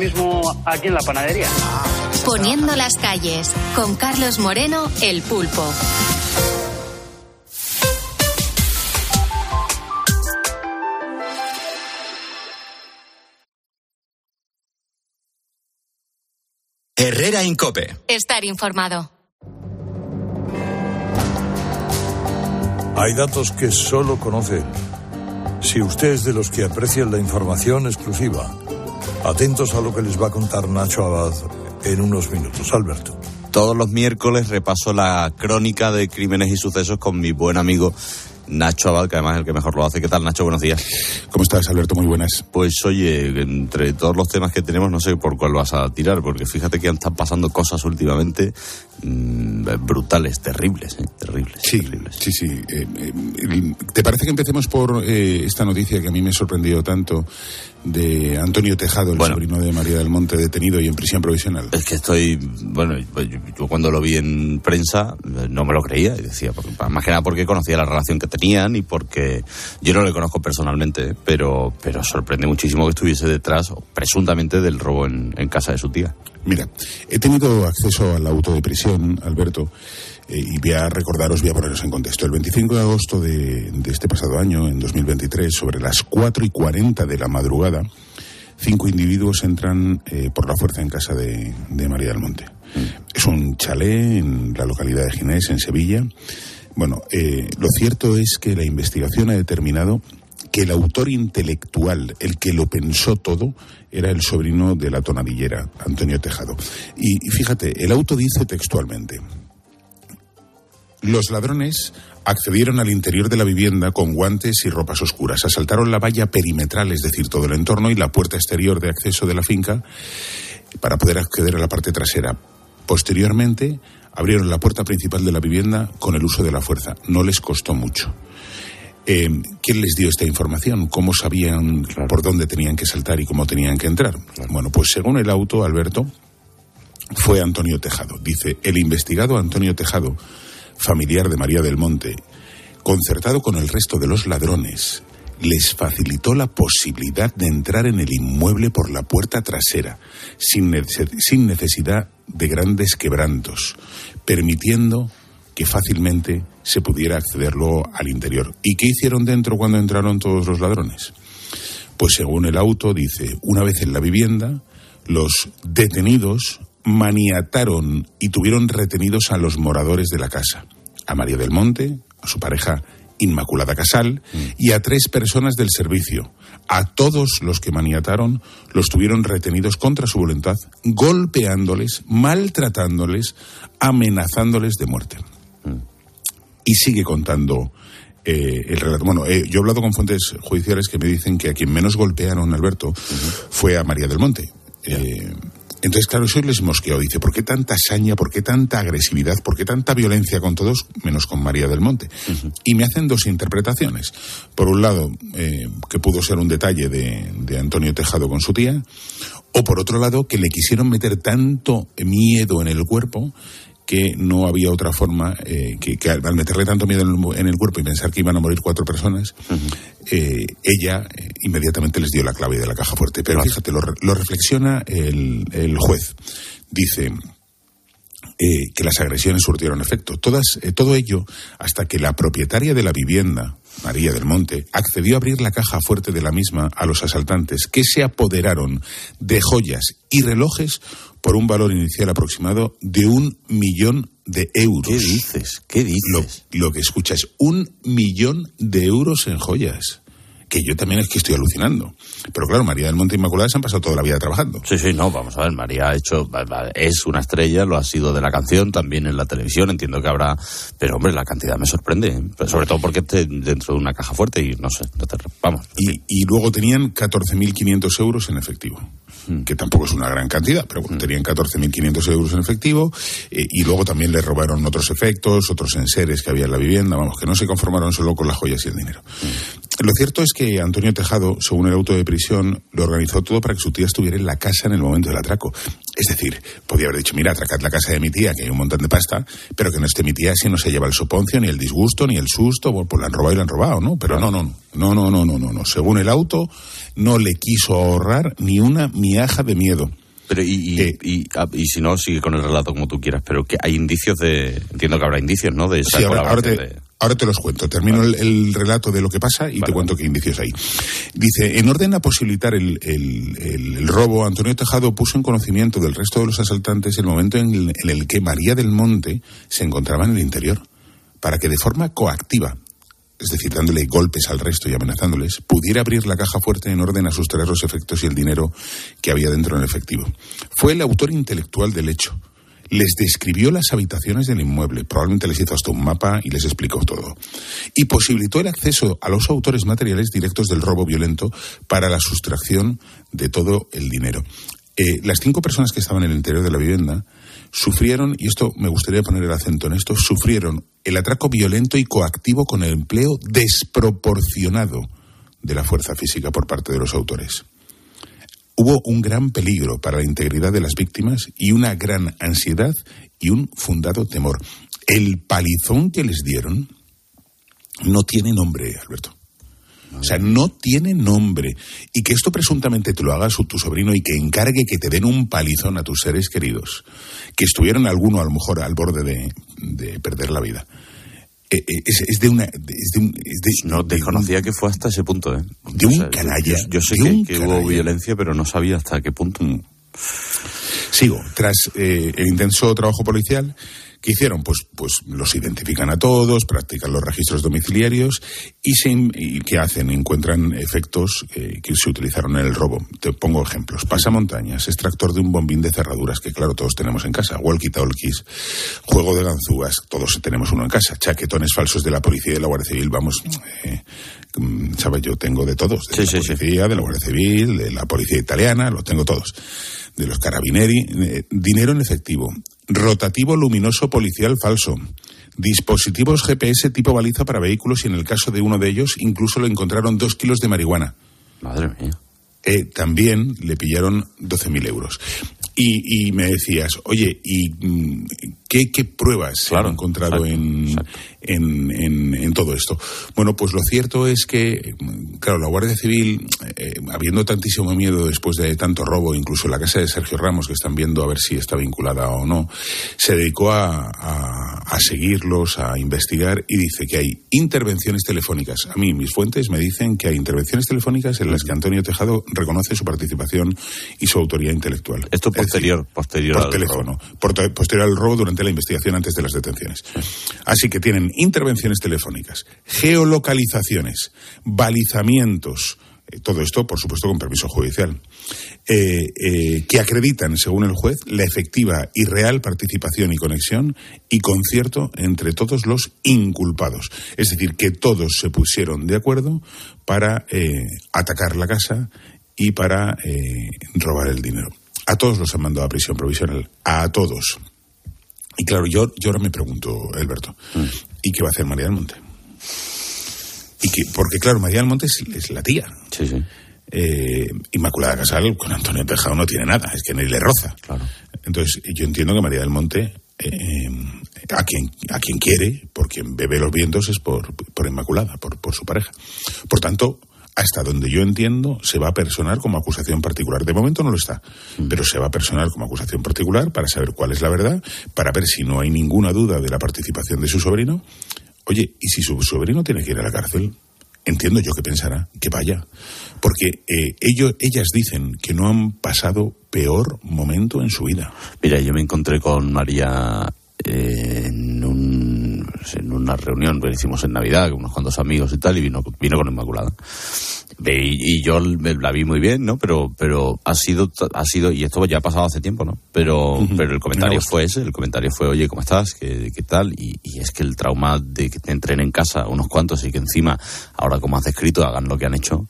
mismo aquí en la panadería. Poniendo las calles, con Carlos Moreno, el pulpo. Herrera Incope. Estar informado. Hay datos que solo conoce él. Si usted es de los que aprecian la información exclusiva, atentos a lo que les va a contar Nacho Abad en unos minutos. Alberto. Todos los miércoles repaso la crónica de crímenes y sucesos con mi buen amigo Nacho Abad, que además es el que mejor lo hace. ¿Qué tal, Nacho? Buenos días. ¿Cómo estás, Alberto? Muy buenas. Pues oye, entre todos los temas que tenemos, no sé por cuál vas a tirar, porque fíjate que están pasando cosas últimamente mmm, brutales, terribles, ¿eh? terribles. Sí, terribles. sí, sí. Eh, eh, ¿Te parece que empecemos por eh, esta noticia que a mí me sorprendió tanto de Antonio Tejado, el bueno, sobrino de María del Monte, detenido y en prisión provisional? Es que estoy, bueno, yo, yo cuando lo vi en prensa no me lo creía y decía, porque, más que nada porque conocía la relación que tenían y porque yo no le conozco personalmente, pero, pero sorprende muchísimo que estuviese detrás, presuntamente, del robo en, en casa de su tía. Mira, he tenido acceso al auto de prisión, Alberto, eh, y voy a recordaros, voy a poneros en contexto. El 25 de agosto de, de este pasado año, en 2023, sobre las 4 y 40 de la madrugada, cinco individuos entran eh, por la fuerza en casa de, de María del Monte. Mm. Es un chalet en la localidad de Ginés, en Sevilla. Bueno, eh, lo cierto es que la investigación ha determinado que el autor intelectual, el que lo pensó todo, era el sobrino de la tonadillera, Antonio Tejado. Y, y fíjate, el auto dice textualmente, los ladrones accedieron al interior de la vivienda con guantes y ropas oscuras, asaltaron la valla perimetral, es decir, todo el entorno y la puerta exterior de acceso de la finca para poder acceder a la parte trasera. Posteriormente, abrieron la puerta principal de la vivienda con el uso de la fuerza. No les costó mucho. Eh, ¿Quién les dio esta información? ¿Cómo sabían por dónde tenían que saltar y cómo tenían que entrar? Bueno, pues según el auto, Alberto, fue Antonio Tejado. Dice, el investigado Antonio Tejado, familiar de María del Monte, concertado con el resto de los ladrones, les facilitó la posibilidad de entrar en el inmueble por la puerta trasera, sin necesidad de grandes quebrantos, permitiendo que fácilmente se pudiera acceder luego al interior. ¿Y qué hicieron dentro cuando entraron todos los ladrones? Pues según el auto dice, una vez en la vivienda, los detenidos maniataron y tuvieron retenidos a los moradores de la casa, a María del Monte, a su pareja Inmaculada Casal y a tres personas del servicio. A todos los que maniataron los tuvieron retenidos contra su voluntad, golpeándoles, maltratándoles, amenazándoles de muerte. Y sigue contando eh, el relato. Bueno, eh, yo he hablado con fuentes judiciales que me dicen que a quien menos golpearon, Alberto, fue a María del Monte. Eh, entonces, claro, eso les mosqueó. Dice, ¿por qué tanta saña, por qué tanta agresividad, por qué tanta violencia con todos, menos con María del Monte? Y me hacen dos interpretaciones. Por un lado, eh, que pudo ser un detalle de, de Antonio Tejado con su tía, o por otro lado, que le quisieron meter tanto miedo en el cuerpo que no había otra forma, eh, que, que al meterle tanto miedo en el, en el cuerpo y pensar que iban a morir cuatro personas, eh, ella eh, inmediatamente les dio la clave de la caja fuerte. Pero fíjate, lo, lo reflexiona el, el juez. Dice eh, que las agresiones surtieron efecto. Todas, eh, todo ello hasta que la propietaria de la vivienda, María del Monte, accedió a abrir la caja fuerte de la misma a los asaltantes, que se apoderaron de joyas y relojes por un valor inicial aproximado de un millón de euros. ¿Qué dices? ¿Qué dices? Lo, lo que escuchas, un millón de euros en joyas. Que yo también es que estoy alucinando. Pero claro, María del Monte Inmaculada se han pasado toda la vida trabajando. Sí, sí, no, vamos a ver, María ha hecho, es una estrella, lo ha sido de la canción, también en la televisión, entiendo que habrá, pero hombre, la cantidad me sorprende, ¿eh? Pero sobre todo porque esté dentro de una caja fuerte y no sé, no te- vamos. Y, y luego tenían 14.500 euros en efectivo, que tampoco es una gran cantidad, pero bueno, tenían 14.500 euros en efectivo eh, y luego también le robaron otros efectos, otros enseres que había en la vivienda, vamos, que no se conformaron solo con las joyas y el dinero. Lo cierto es que Antonio Tejado, según el auto de prisión, lo organizó todo para que su tía estuviera en la casa en el momento del atraco. Es decir, podía haber dicho, mira, atracad la casa de mi tía, que hay un montón de pasta, pero que no esté mi tía si no se lleva el soponcio, ni el disgusto, ni el susto, pues la han robado y la han robado, ¿no? Pero no, no, no, no, no, no, no, no. Según el auto, no le quiso ahorrar ni una miaja de miedo. Pero y, y, y, ah, y si no, sigue con el relato como tú quieras, pero que hay indicios de, entiendo que habrá indicios, ¿no? De esa Sí, ahora, ahora te, de- ahora te los cuento. Termino el, el relato de lo que pasa y te cuento qué indicios hay. Dice, en orden a posibilitar el, el- el- el robo, Antonio Tejado puso en conocimiento del resto de los asaltantes el momento en el, en el que María del Monte se encontraba en el interior, para que de forma coactiva, es decir, dándole golpes al resto y amenazándoles, pudiera abrir la caja fuerte en orden a sustraer los efectos y el dinero que había dentro en efectivo. Fue el autor intelectual del hecho les describió las habitaciones del inmueble, probablemente les hizo hasta un mapa y les explicó todo. Y posibilitó el acceso a los autores materiales directos del robo violento para la sustracción de todo el dinero. Eh, las cinco personas que estaban en el interior de la vivienda sufrieron, y esto me gustaría poner el acento en esto, sufrieron el atraco violento y coactivo con el empleo desproporcionado de la fuerza física por parte de los autores. Hubo un gran peligro para la integridad de las víctimas y una gran ansiedad y un fundado temor. El palizón que les dieron no tiene nombre, Alberto. O sea, no tiene nombre. Y que esto presuntamente te lo haga su- tu sobrino y que encargue que te den un palizón a tus seres queridos, que estuvieron alguno a lo mejor al borde de, de perder la vida. Eh, eh, Es, es de una. Es de un- es de- No desconocía que fue hasta ese punto, ¿eh? De un canalla, Yo, yo sé de que, que hubo violencia, pero no sabía hasta qué punto. Sigo. Tras eh, el intenso trabajo policial, ¿Qué hicieron? Pues, pues los identifican a todos, practican los registros domiciliarios y, se, ¿qué hacen? Encuentran efectos eh, que se utilizaron en el robo. Te pongo ejemplos. Pasamontañas, extractor de un bombín de cerraduras, que claro, todos tenemos en casa. Walkie-talkies, juego de ganzúas, todos tenemos uno en casa. Chaquetones falsos de la policía y de la Guardia Civil, vamos... Eh, ¿Sabes? Yo tengo de todos. De la policía, de la Guardia Civil, de la policía italiana, los tengo todos. De los carabineri. eh, dinero en efectivo. Rotativo luminoso policial falso. Dispositivos GPS tipo baliza para vehículos y en el caso de uno de ellos incluso lo encontraron dos kilos de marihuana. Madre mía. Eh, también le pillaron 12.000 euros. Y, y me decías, oye, ¿y mm, qué, qué pruebas se han encontrado en, en, en- en todo esto? Bueno, pues lo cierto es que, claro, la Guardia Civil, eh, habiendo tantísimo miedo después de tanto robo, incluso la casa de Sergio Ramos, que están viendo a ver si está vinculada o no, se dedicó a, a- a seguirlos, a investigar y dice que hay intervenciones telefónicas. A mí, mis fuentes me dicen que hay intervenciones telefónicas en las que Antonio Tejado reconoce su participación y su autoría intelectual. Esto posterior, posterior por al teléfono, te- posterior al robo durante la investigación antes de las detenciones. Así que tienen intervenciones telefónicas, geolocalizaciones, balizamientos, eh, todo esto, por supuesto, con permiso judicial, eh, eh, que acreditan, según el juez, la efectiva y real participación y conexión y concierto entre todos los inculpados. Es decir, que todos se pusieron de acuerdo para eh, atacar la casa y para robar el dinero. A todos los han mandado a prisión provisional, a todos. Y claro, yo, yo ahora me pregunto, Alberto, ¿y qué va a hacer María del Monte? Y que, porque claro, María del Monte es, es la tía. Sí, sí. Eh, Inmaculada Casal con Antonio Tejado no tiene nada, es que ni le roza. Entonces, yo entiendo que María del Monte, eh, a, quien, a quien quiere, por quien bebe los vientos, es por, por Inmaculada, por, por su pareja. Por tanto, hasta donde yo entiendo, se va a personar como acusación particular. De momento no lo está, pero se va a personar como acusación particular para saber cuál es la verdad, para ver si no hay ninguna duda de la participación de su sobrino. Oye, ¿y si su sobrino tiene que ir a la cárcel? Entiendo yo que pensará que vaya, porque eh, ellos, ellas dicen que no han pasado peor momento en su vida. Mira, yo me encontré con María eh, en, un, en una reunión que hicimos en Navidad con unos cuantos amigos y tal, y vino, vino con Inmaculada. Y, y yo la vi muy bien, ¿no? Pero, pero ha sido, ha sido, y esto ya ha pasado hace tiempo, ¿no? Pero, pero el comentario fue ese, el comentario fue, oye, ¿cómo estás? ¿Qué, qué tal? Y, y es que el trauma de que te entren en casa unos cuantos y que encima, ahora como has descrito, hagan lo que han hecho,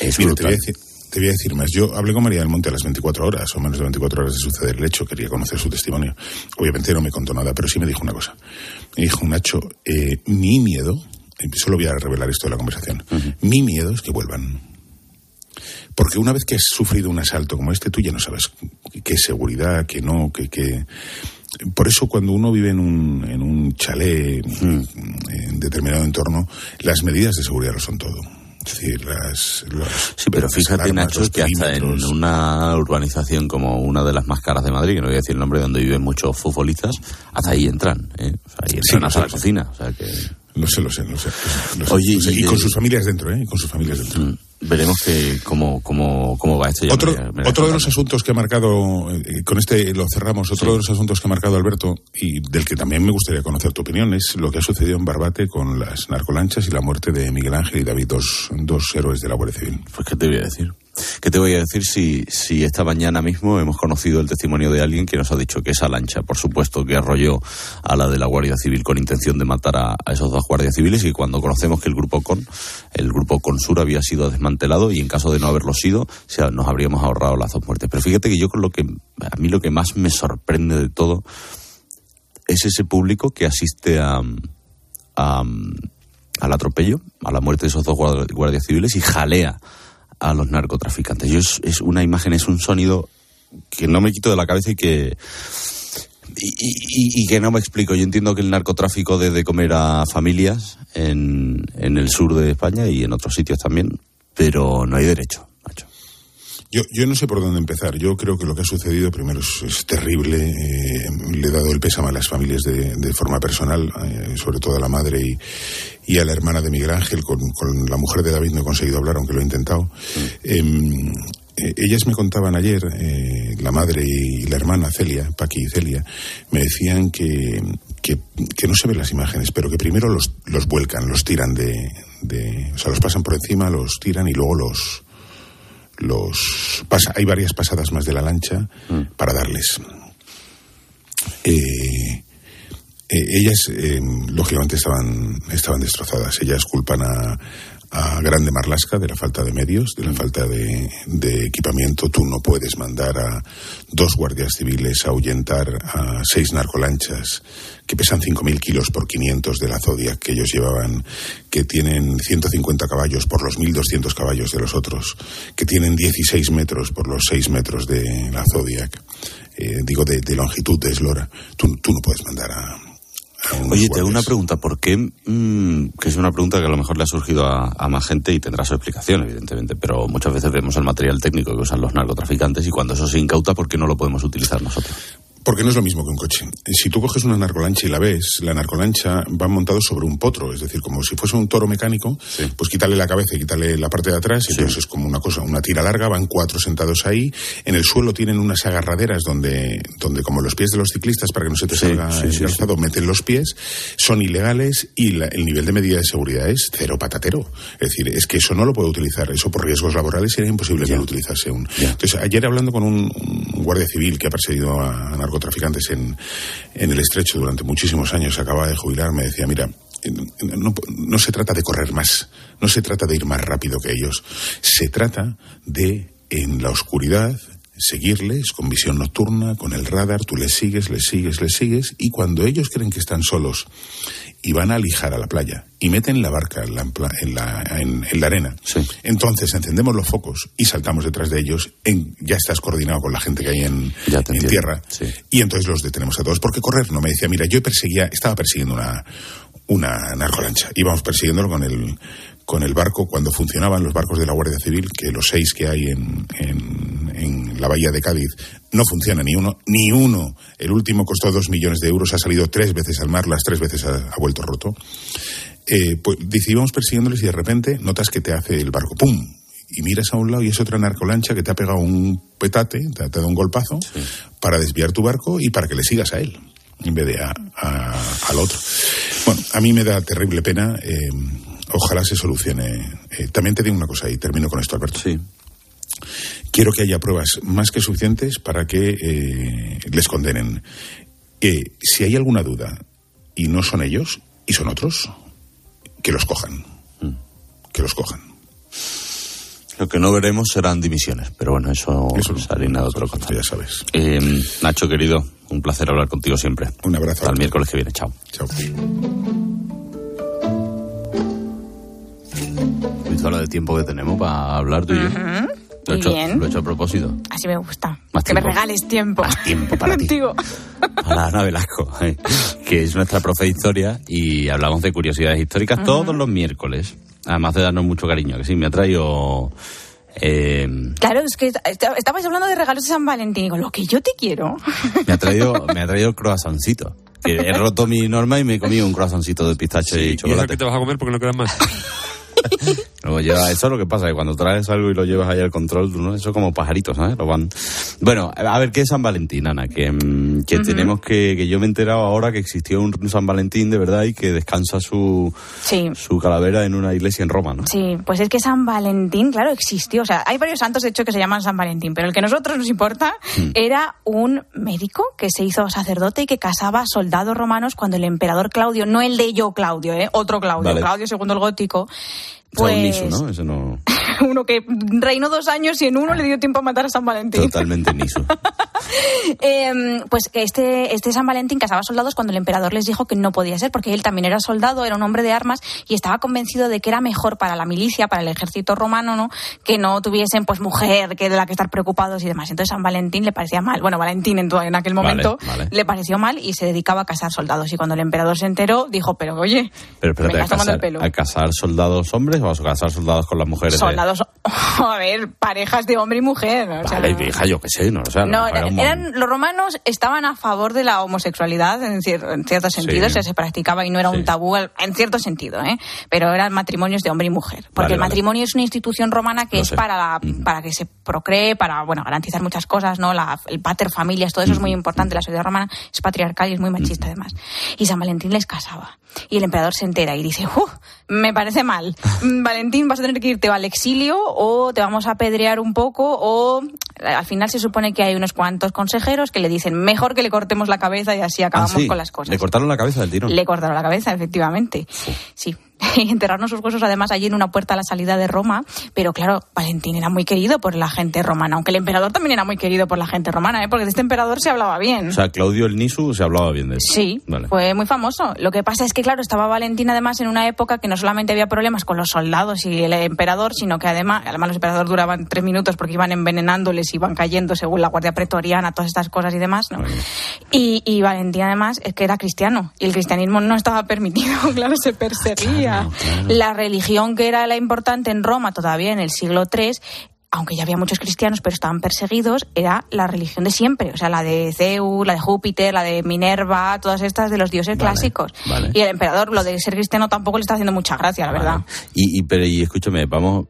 es Mira, te brutal. voy, a decir, te voy a decir más. Yo hablé con María del Monte a las 24 horas, o menos de 24 horas de suceder el hecho. Quería conocer su testimonio. Obviamente no me contó nada, pero sí me dijo una cosa. Me dijo, Nacho, eh, mi miedo, eh, solo voy a revelar esto de la conversación, mi miedo es que vuelvan. Porque una vez que has sufrido un asalto como este, tú ya no sabes qué seguridad, qué no, qué... qué... Por eso cuando uno vive en un, en un chalet, en determinado entorno, las medidas de seguridad lo son todo. Decir, las... Sí, pero las fíjate, alarmas, Nacho, que hasta en una urbanización como una de las más caras de Madrid, que no voy a decir el nombre, donde viven muchos futbolistas, hasta ahí entran, ¿eh? O sea, ahí entran Sí, hasta la sé. cocina. O sea que Lo sé, lo sé, lo sé. Oye, sé. y- y con sus familias dentro, ¿eh? Y con sus familias dentro. Veremos que cómo, cómo, cómo va esto. ya Otro, me- me otro de los asuntos que ha marcado, eh, con este lo cerramos, otro de los asuntos que ha marcado Alberto y del que también me gustaría conocer tu opinión es lo que ha sucedido en Barbate con las narcolanchas y la muerte de Miguel Ángel y David, dos, dos héroes de la Guardia Civil. Pues, ¿qué te voy a decir? ¿Qué te voy a decir si, si esta mañana mismo hemos conocido el testimonio de alguien que nos ha dicho que esa lancha, por supuesto, que arrolló a la de la Guardia Civil con intención de matar a, esos dos guardias civiles y cuando conocemos que el grupo CON, el grupo CONSUR había sido desmantelado y en caso de no haberlo sido, o sea, nos habríamos ahorrado las dos muertes. Pero fíjate que yo con lo que, a mí lo que más me sorprende de todo es ese público que asiste a, a- al atropello, a la muerte de esos dos guard- guardias civiles y jalea a los narcotraficantes. Yo es, una imagen, es un sonido que no me quito de la cabeza y que y, que no me explico. Yo entiendo que el narcotráfico debe de comer a familias en el sur de España y en otros sitios también, pero no hay derecho. Yo, yo no sé por dónde empezar. Yo creo que lo que ha sucedido primero es, es terrible. eh, le he dado el pésame a las familias de, de forma personal, eh, sobre todo a la madre y, y a la hermana de Miguel Ángel. Con, con la mujer de David no he conseguido hablar, aunque lo he intentado. Eh, eh, ellas me contaban ayer, eh, la madre y la hermana Celia, Paqui y Celia, me decían que, que, que no se ven las imágenes, pero que primero los, los vuelcan, los tiran de, de- O sea, los pasan por encima, los tiran y luego los. Los pasa, hay varias pasadas más de la lancha para darles. Eh, eh, ellas, eh, lógicamente, estaban, estaban destrozadas. Ellas culpan a, a Grande Marlasca de la falta de medios, de la falta de, de equipamiento. Tú no puedes mandar a dos guardias civiles a ahuyentar a seis narcolanchas que pesan 5.000 kilos por 500 de la Zodiac que ellos llevaban, que tienen 150 caballos por los 1.200 caballos de los otros, que tienen 16 metros por los 6 metros de la Zodiac, eh, digo, de, de longitud de eslora. Tú, tú no puedes mandar a, Oye, te hago una pregunta. ¿Por qué? mm, que es una pregunta que a lo mejor le ha surgido a, a más gente y tendrá su explicación, evidentemente. Pero muchas veces vemos el material técnico que usan los narcotraficantes y cuando eso se incauta, ¿por qué no lo podemos utilizar nosotros? Porque no es lo mismo que un coche. Si tú coges una narcolancha y la ves, la narcolancha va montado sobre un potro, es decir, como si fuese un toro mecánico, pues quítale la cabeza y quítale la parte de atrás, y entonces es como una cosa, una tira larga, van cuatro sentados ahí. En el suelo tienen unas agarraderas donde, donde como los pies de los ciclistas, para que no se te Sí, salga sí, el sí, calzado, meten los pies, son ilegales y la- el nivel de medida de seguridad es cero patatero. Es decir, es que eso no lo puede utilizar, eso por riesgos laborales sería imposible que lo utilizase un. Entonces, ayer hablando con un, un guardia civil que ha perseguido a narcotraficantes en, en el estrecho durante muchísimos años, acaba de jubilar, me decía, mira, no, no se trata de correr más, no se trata de ir más rápido que ellos, se trata de, en la oscuridad, seguirles con visión nocturna, con el radar, tú les sigues, les sigues, les sigues, y cuando ellos creen que están solos y van a alijar a la playa y meten la barca en la, en la, en- en la arena, entonces encendemos los focos y saltamos detrás de ellos, en- ya estás coordinado con la gente que hay en, en tierra, y entonces los detenemos a todos. Porque correr no me decía, mira, yo perseguía, estaba persiguiendo una, una narcolancha, íbamos persiguiéndolo con el con el barco cuando funcionaban los barcos de la Guardia Civil, que los seis que hay en, en, en la bahía de Cádiz no funciona ni uno, ni uno. El último costó dos millones de euros, ha salido tres veces al mar, las tres veces ha, ha vuelto roto. Eh, pues decidimos persiguiéndoles y de repente notas que te hace el barco, ¡pum! Y miras a un lado y es otra narcolancha que te ha pegado un petate, te ha dado un golpazo, para desviar tu barco y para que le sigas a él, en vez de a- a- al otro. Bueno, a mí me da terrible pena. eh, ojalá se solucione. Eh, también te digo una cosa y termino con esto, Alberto. Sí. Quiero que haya pruebas más que suficientes para que eh, les condenen. Eh, si hay alguna duda y no son ellos y son otros, que los cojan. Que los cojan. Lo que no veremos serán dimisiones, pero bueno, eso, es harina de otro costal. Ya sabes. Eh, Nacho, querido, un placer hablar contigo siempre. Un abrazo. Hasta el miércoles que viene. Chao. Chao. ¿Visto lo de tiempo que tenemos para hablar tú y yo? Lo he, Y hecho, bien. lo he hecho a propósito. Así me gusta. Más que me regales tiempo. Más tiempo para ti. Contigo. a Ana Velasco, eh, que es nuestra profe de historia y hablamos de curiosidades históricas todos los miércoles. Además de darnos mucho cariño, que sí, me ha traído... eh, Claro, es que est- estabais hablando de regalos de San Valentín. Digo, lo que yo te quiero. me ha traído me ha traído el croissancito. Que he roto mi norma y me he comido un croissancito de pistache y ¿Y eso chocolate. que te vas a comer porque no quedan más? Luego lleva, eso es lo que pasa, que cuando traes algo y lo llevas ahí al control, ¿no? Eso como pajaritos, ¿sabes? Lo van... Bueno, a ver, ¿qué es San Valentín, Ana? Que, mm, que tenemos que... Que yo me he enterado ahora que existió un San Valentín de verdad y que descansa su, Sí. su calavera en una iglesia en Roma, ¿no? Sí, pues es que San Valentín, claro, existió. O sea, hay varios santos, de hecho, que se llaman San Valentín, pero el que a nosotros nos importa Hmm. era un médico que se hizo sacerdote y que casaba soldados romanos cuando el emperador Claudio, no el de yo Claudio, ¿eh? otro Claudio, Vale. Claudio II el gótico, pues niso, ¿no? Ese no... uno que reinó dos años y en uno le dio tiempo a matar a San Valentín. Totalmente niso. Eh, pues que este, este San Valentín casaba soldados cuando el emperador les dijo que no podía ser, porque él también era soldado, era un hombre de armas y estaba convencido de que era mejor para la milicia, para el ejército romano, ¿no? que no tuviesen pues mujer que de la que estar preocupados y demás. Entonces San Valentín le parecía mal. Bueno, Valentín en, to- en aquel momento vale. le pareció mal y se dedicaba a casar soldados. Y cuando el emperador se enteró, dijo, pero oye, Pero Me espérate, ¿a estás tomando el pelo. ¿a casar soldados hombres o a casar soldados con las mujeres? soldados enamorados, a ver, parejas de hombre y mujer. o sea, Vale, hija, yo qué sé, no lo sé. a lo no, mejor era un mon- eran, los romanos estaban a favor de la homosexualidad en, cier- en cierto sentido, Sí. o sea, se practicaba y no era un tabú en cierto sentido, ¿eh? pero eran matrimonios de hombre y mujer. Porque Vale, el vale. matrimonio es una institución romana que Lo es sé. para, la- para que se procree, para bueno garantizar muchas cosas, ¿no? La, el pater familias, todo eso es muy importante. La sociedad romana es patriarcal y es muy machista además. Y San Valentín les casaba. Y el emperador se entera y dice, "Uh, me parece mal. Mm, Valentín, vas a tener que irte al exilio o te vamos a apedrear un poco o eh, al final se supone que hay unos cuantos consejeros que le dicen, mejor que le cortemos la cabeza y así Ah, acabamos sí, con las cosas. Le cortaron la cabeza del tirón. Le cortaron la cabeza, efectivamente. Sí. Y enterrarnos sus huesos además allí en una puerta a la salida de Roma. Pero claro, Valentín era muy querido por la gente romana, aunque el emperador también era muy querido por la gente romana, ¿eh? porque de este emperador se hablaba bien. O sea, Claudio el Nisu se hablaba bien de él. Sí, Vale. fue muy famoso. Lo que pasa es que, claro, estaba Valentín además en una época que no solamente había problemas con los soldados y el emperador, sino que además, además los emperadores duraban tres minutos porque iban envenenándoles, iban cayendo según la guardia pretoriana, todas estas cosas y demás, ¿no? Y, y Valentín además es que era cristiano y el cristianismo no estaba permitido, claro, se perseguía. La religión que era la importante en Roma todavía en el siglo III aunque ya había muchos cristianos, pero estaban perseguidos, era la religión de siempre, o sea, la de Zeus, la de Júpiter, la de Minerva, todas estas de los dioses clásicos. vale. Y el emperador, lo de ser cristiano tampoco le está haciendo mucha gracia, la verdad. Y, y, pero, y escúchame, vamos,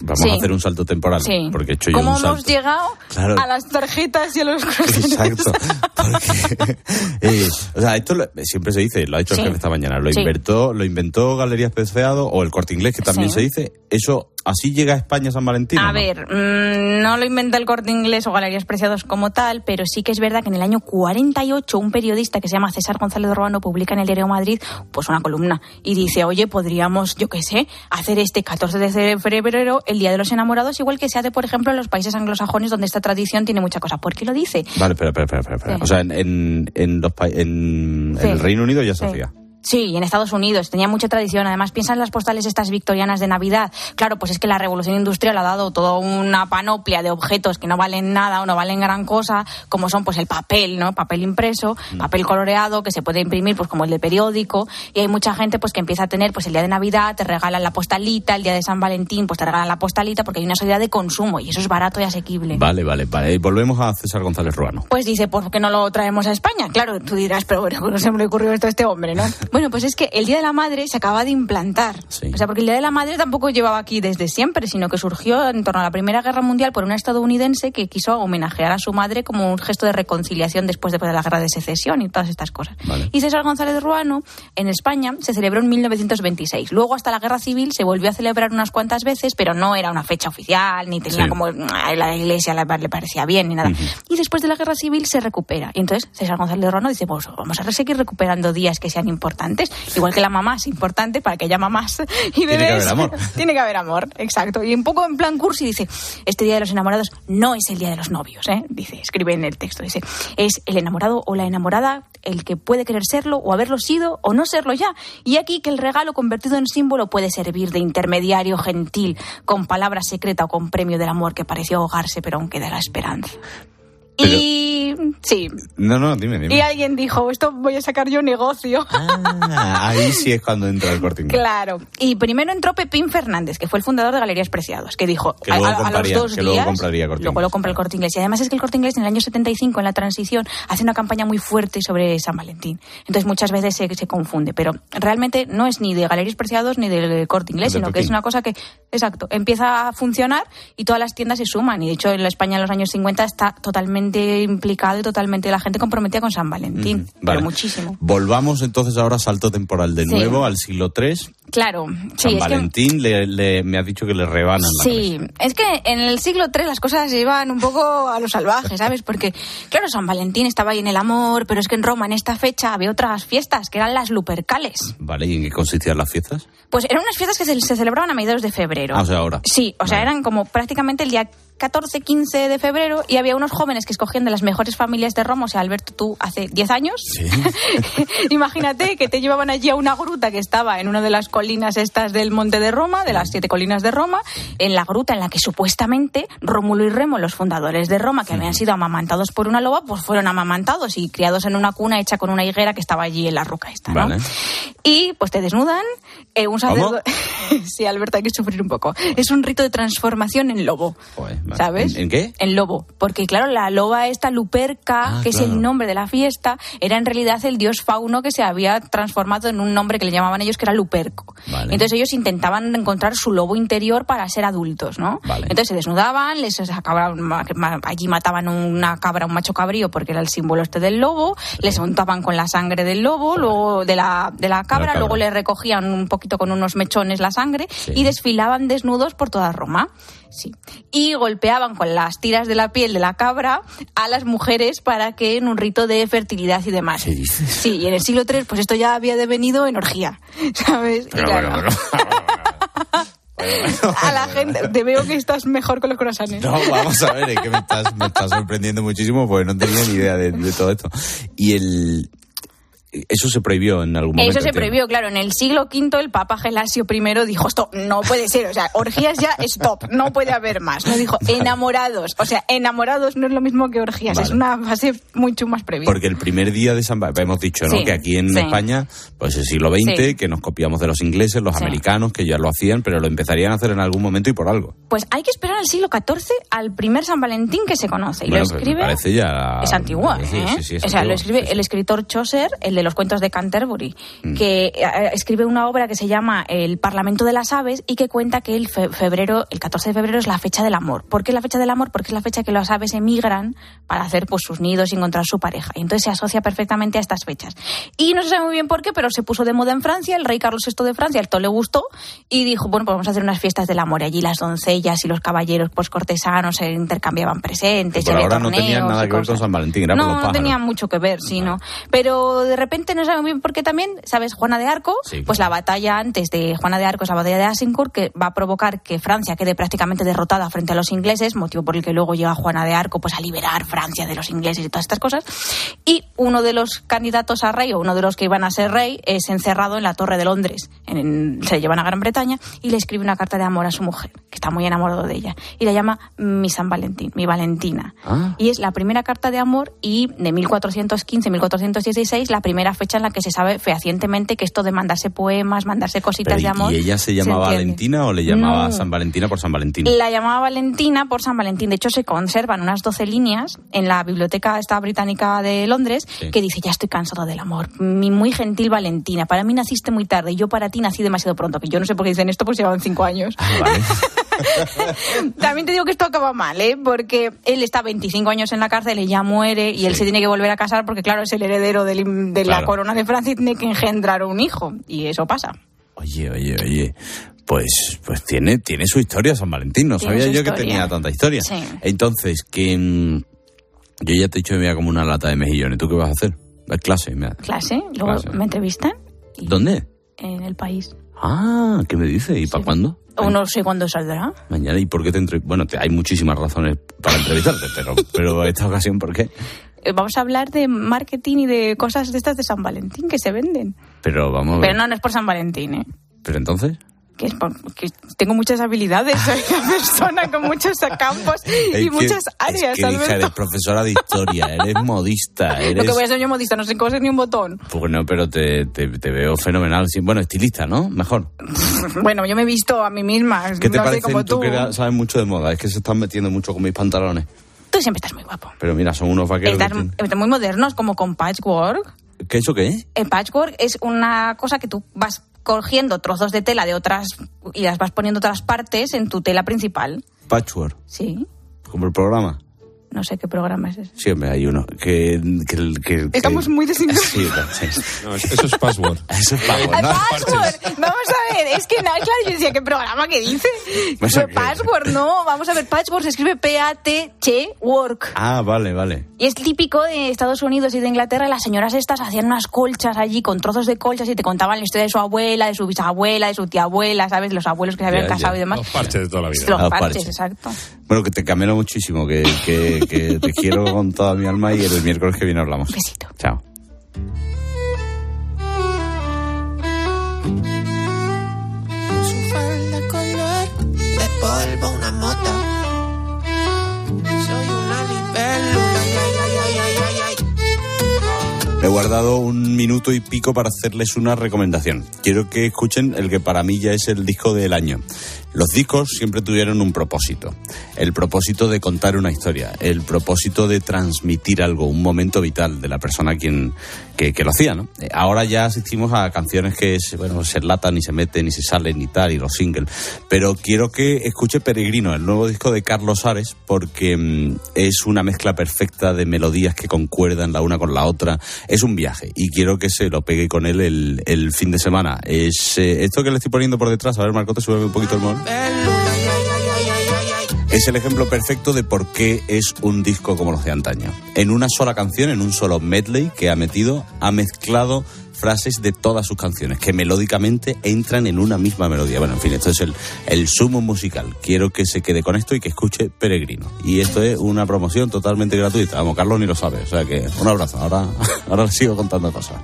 vamos Sí. a hacer un salto temporal. Sí. Porque he hecho yo ¿Cómo un hemos salto. llegado Claro. a las tarjetas y a los Exacto. Porque, eh, o sea, esto lo- siempre se dice, lo ha dicho Sí. el jefe esta mañana, lo inventó, lo inventó Galerías Preciado o el Corte Inglés, que también se dice. Eso, así llega a España San Valentín. ¿o A no? ver, mm, no lo inventa el corte inglés o Galerías Preciados como tal, pero sí que es verdad que en el año 48 un periodista que se llama César González Urbano publica en el Diario Madrid pues una columna y dice, oye, podríamos, yo qué sé, hacer este 14 de febrero el Día de los Enamorados, igual que se hace, por ejemplo, en los países anglosajones donde esta tradición tiene mucha cosa. ¿Por qué lo dice? Vale, espera, espera, espera. espera. Sí. O sea, en, en, en los pa- en, Sí. el Reino Unido ya se hacía. Sí, y en Estados Unidos tenía mucha tradición. Además, piensa en las postales estas victorianas de Navidad. Claro, pues es que la revolución industrial ha dado toda una panoplia de objetos que no valen nada o no valen gran cosa, como son pues el papel, ¿no? Papel impreso, papel coloreado que se puede imprimir pues como el de periódico. Y hay mucha gente pues que empieza a tener pues el día de Navidad te regalan la postalita, el día de San Valentín pues te regalan la postalita porque hay una sociedad de consumo y eso es barato y asequible. Vale, vale, vale. Y volvemos a César González Ruano. Pues dice, ¿por qué no lo traemos a España? Claro, tú dirás, pero bueno, no se me ocurrió esto a este hombre, ¿no? Bueno, pues es que el Día de la Madre se acaba de implantar. O sea, porque el Día de la Madre tampoco llevaba aquí desde siempre, sino que surgió en torno a la Primera Guerra Mundial por una estadounidense que quiso homenajear a su madre como un gesto de reconciliación después de la Guerra de Secesión y todas estas cosas. Y César González Ruano, en España, se celebró en 1926. Luego, hasta la Guerra Civil, se volvió a celebrar unas cuantas veces, pero no era una fecha oficial, ni tenía Sí. como a la iglesia le le parecía bien, ni nada. Y después de la Guerra Civil se recupera. Y entonces César González Ruano dice, pues vamos a seguir recuperando días que sean importantes. Igual que la mamá es importante para que haya mamás y Tiene bebés. que haber amor. Tiene que haber amor, exacto. Y un poco en plan cursi dice, este Día de los Enamorados no es el Día de los Novios, ¿eh? Dice, escribe en el texto, dice, es el enamorado o la enamorada el que puede querer serlo o haberlo sido o no serlo ya. Y aquí que el regalo convertido en símbolo puede servir de intermediario gentil, con palabra secreta o con premio del amor que pareció ahogarse, pero aún queda la esperanza. Y sí, No, no, dime, dime. y alguien dijo, esto voy a sacar yo negocio. Ah, ahí sí es cuando entra el Corte Inglés. Claro. Y primero entró Pepín Fernández, que fue el fundador de Galerías Preciados, que dijo Que a, los dos que luego días. compraría Corte luego lo compra el corte inglés. Y además es que el corte inglés en el año 75, en la transición, hace una campaña muy fuerte sobre San Valentín. Entonces muchas veces se, se confunde. Pero realmente no es ni de Galerías Preciados ni del corte inglés, de sino que es una cosa que, exacto, empieza a funcionar y todas las tiendas se suman. Y de hecho en la España en los años 50 está totalmente implicado y totalmente la gente comprometida con San Valentín. Pero Vale. muchísimo. Volvamos entonces ahora salto temporal de Sí. nuevo al siglo III. Claro. San sí, es que- Valentín le, le- me ha dicho que le rebanan la Sí, es que en el siglo III las cosas se iban un poco a lo salvaje, ¿sabes? Porque, claro, San Valentín estaba ahí en el amor, pero es que en Roma en esta fecha había otras fiestas, que eran las Lupercales. Vale, ¿y en qué consistían las fiestas? Pues eran unas fiestas que se, se celebraban a mediados de febrero. Ah, o sea, ahora. Sí, o sea, eran como prácticamente el día 14, 15 de febrero y había unos jóvenes que escogían de las mejores familias de Roma, o sea, Alberto, tú hace 10 años. Imagínate que te llevaban allí a una gruta que estaba en una de las colinas estas del Monte de Roma, de las siete colinas de Roma, en la gruta en la que supuestamente Rómulo y Remo, los fundadores de Roma, que habían sido amamantados por una loba, pues fueron amamantados y criados en una cuna hecha con una higuera que estaba allí en la roca esta, ¿no? Vale. Y pues te desnudan, eh, un sacerdote... sí, Alberto, hay que sufrir un poco. Es un rito de transformación en lobo. ¿Sabes? ¿En, en qué? En lobo. Porque, claro, la loba esta luperca, Ah, que es claro. el nombre de la fiesta, era en realidad el dios fauno que se había transformado en un nombre que le llamaban ellos que era luperco. Entonces ellos intentaban encontrar su lobo interior para ser adultos, ¿no? Entonces se desnudaban, les sacaban, allí mataban una cabra, un macho cabrío, porque era el símbolo este del lobo, les untaban con la sangre del lobo, luego de la, de la cabra, cabra. luego le recogían un poquito con unos mechones la sangre y desfilaban desnudos por toda Roma. Sí. Y golpeaban con las tiras de la piel de la cabra a las mujeres para que en un rito de fertilidad y demás. Sí, y en el siglo III, pues esto ya había devenido en orgía, ¿sabes? Y bueno. a la gente, te veo que estás mejor con los corazones. No, vamos a ver, es que me estás, me estás sorprendiendo muchísimo porque no tenía ni idea de, de todo esto. Y el... Eso se prohibió en algún momento. Eso se prohibió, claro. En el siglo V el Papa Gelasio I dijo, stop, no puede ser. O sea, orgías ya, stop, no puede haber más. No dijo, enamorados. O sea, enamorados no es lo mismo que orgías. Vale. Es una fase mucho más previa. Porque el primer día de San Valentín, hemos dicho, ¿no? Sí, que aquí en sí. España, pues el siglo XX, Sí. que nos copiamos de los ingleses, los americanos, que ya lo hacían, pero lo empezarían a hacer en algún momento y por algo. Pues hay que esperar al siglo XIV al primer San Valentín que se conoce. Y Bueno, lo pues escribe... parece ya... Es antigua, ¿eh? sí, sí, es o sea, lo escribe el escritor Chaucer, el de los cuentos de Canterbury, que eh, escribe una obra que se llama El Parlamento de las Aves y que cuenta que el fe- febrero, el 14 de febrero es la fecha del amor. ¿Por qué es la fecha del amor? Porque es la fecha que las aves emigran para hacer pues sus nidos y encontrar su pareja. Y entonces se asocia perfectamente a estas fechas. Y no se sabe muy bien por qué, pero se puso de moda en Francia, el rey Carlos VI de Francia, esto le gustó y dijo, bueno, pues vamos a hacer unas fiestas del amor. Y allí las doncellas y los caballeros pues cortesanos se intercambiaban presentes, Por ahora no tenían nada que ver con San Valentín, era no, por los no tenía mucho que ver, sí, no. Pero de repente no saben bien por qué también, ¿sabes? Juana de Arco, Sí, pues la batalla antes de Juana de Arco es la batalla de Azincourt, que va a provocar que Francia quede prácticamente derrotada frente a los ingleses, motivo por el que luego llega Juana de Arco pues a liberar Francia de los ingleses y todas estas cosas. Y uno de los candidatos a rey, o uno de los que iban a ser rey, es encerrado en la Torre de Londres. En- se llevan a Gran Bretaña y le escribe una carta de amor a su mujer, que está muy enamorado de ella. Y la llama mi San Valentín, mi Valentina. Ah. Y es la primera carta de amor y de 1415-1416 la primera fecha en la que se sabe fehacientemente que esto de mandarse poemas, mandarse cositas Pero, de amor. ¿Y ella se llamaba entiende. Valentina o le llamaba No. San Valentina por San Valentín? La llamaba Valentina por San Valentín. De hecho, se conservan unas 12 líneas en la biblioteca esta británica de Londres Sí. que dice, ya estoy cansado del amor. Mi muy gentil Valentina, para mí naciste muy tarde y yo para ti nací demasiado pronto. Que yo no sé por qué dicen esto, pues llevaban cinco años. También te digo que esto acaba mal, ¿eh? Porque él está 25 años en la cárcel, ella muere y él se tiene que volver a casar porque, claro, es el heredero del- de la corona de Francia y tiene que engendrar un hijo. Y eso pasa. Oye, oye, oye. Pues, pues tiene, tiene su historia San Valentín. No Tiene sabía yo que tenía tanta historia. Sí. Entonces, que mm, yo ya te he dicho que me voy a como una lata de mejillones. ¿Tú qué vas a hacer? ¿Dar clase? Me- Clase, luego Clase. me entrevistan ¿Dónde? en el país. Ah, ¿qué me dice? ¿Y para cuándo? O no sé cuándo saldrá. Mañana. ¿Y por qué te entre... Bueno, te- hay muchísimas razones para entrevistarte, pero, pero esta ocasión, ¿por qué? Eh, Vamos a hablar de marketing y de cosas de estas de San Valentín que se venden. Pero vamos a ver. Pero no, no es por San Valentín, ¿eh? ¿Pero entonces? Que, es tengo muchas habilidades, soy una persona con muchos campos y Es que- muchas áreas, Es que, hija, eres profesora de historia, eres modista, Lo eres... que voy a ser yo modista, no sé coser ni un botón. Pues no, pero te, te, te veo fenomenal. Bueno, estilista, ¿no? Mejor. Bueno, yo me he visto a mí misma, ¿Qué te no parece como tú tú. que sabes mucho de moda? Es que se están metiendo mucho con mis pantalones. Tú siempre estás muy guapo. Pero mira, son unos vaqueros. Muy modernos, como con patchwork. ¿Qué eso qué es? El patchwork es una cosa que tú vas cogiendo trozos de tela de otras y las vas poniendo otras partes en tu tela principal. Patchwork, Sí. como el programa. No sé qué programa es ese. Sí, hombre, hay uno. Que, que, que- Estamos que- muy desinteresados. Sí, no, eso es password. Eso es password. ¡Ay, ¿no? Password! Vamos a ver, es que nada, claro, yo decía, ¿qué programa que dice? Pues, ¿a qué? Password, no, vamos a ver, Patchwork se escribe P-A-T-Ch-Work. Ah, vale, vale. Y es típico de Estados Unidos y de Inglaterra, las señoras estas hacían unas colchas allí con trozos de colchas y te contaban la historia de su abuela, de su bisabuela, de su tía abuela, ¿sabes? Los abuelos que se habían Ya, ya. casado y demás. Los parches de toda la vida. Los Los parches, parches. exacto. Bueno, que te camelo muchísimo, que, que, te quiero con toda mi alma y el miércoles que viene hablamos. Besito. Chao. He guardado un minuto y pico para hacerles una recomendación. Quiero que escuchen el que para mí ya es el disco del año. Los discos siempre tuvieron un propósito. El propósito de contar una historia. El propósito de transmitir algo, un momento vital de la persona quien, que, que lo hacía, ¿no? Eh, Ahora ya asistimos a canciones que se, bueno, se latan y se meten y se salen y tal, y los singles. Pero quiero que escuche Peregrino, el nuevo disco de Carlos Ares, porque mm, es una mezcla perfecta de melodías que concuerdan la una con la otra. Es un viaje y quiero que se lo pegue con él el, el fin de semana. Es eh, esto que le estoy poniendo por detrás. A ver, Marco, te sube un poquito el móvil. Es el ejemplo perfecto de por qué es un disco como los de antaño. En una sola canción, en un solo medley que ha metido, ha mezclado frases de todas sus canciones que melódicamente entran en una misma melodía. Bueno, en fin, esto es el, el sumo musical. Quiero que se quede con esto y que escuche Peregrino. Y esto es una promoción totalmente gratuita. Vamos, Carlos ni lo sabe. O sea que un abrazo. Ahora, ahora sigo contando cosas.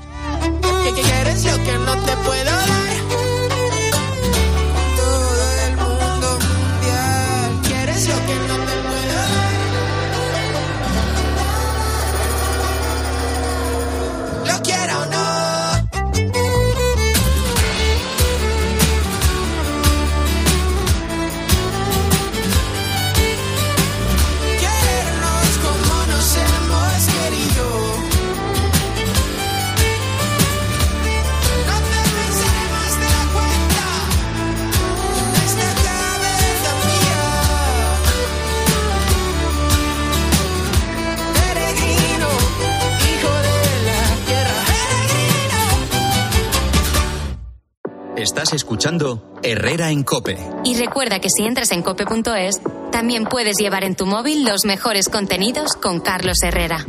Escuchando Herrera en Cope. Y recuerda que si entras en cope.es, también puedes llevar en tu móvil los mejores contenidos con Carlos Herrera.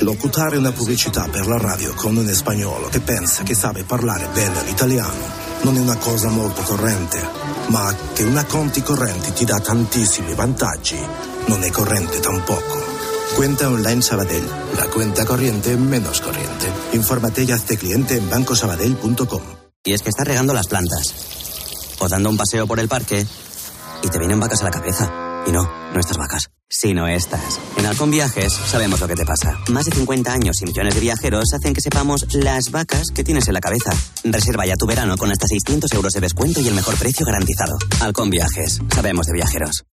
Locutare una pubblicità per la radio con un spagnolo che pensa che sabe parlare bene l'italiano non è una cosa molto corrente, ma che una conti correnti ti dà tantissimi vantaggi non è corrente tampoco. Cuenta online Sabadell, la cuenta corriente menos corriente. Infórmate y hazte cliente en bancosabadell.com. Y es que estás regando las plantas, o dando un paseo por el parque, y te vienen vacas a la cabeza. Y no, no estas vacas, sino estas. En Halcón Viajes sabemos lo que te pasa. Más de 50 años y millones de viajeros hacen que sepamos las vacas que tienes en la cabeza. Reserva ya tu verano con hasta 600 euros de descuento y el mejor precio garantizado. Halcón Viajes, sabemos de viajeros.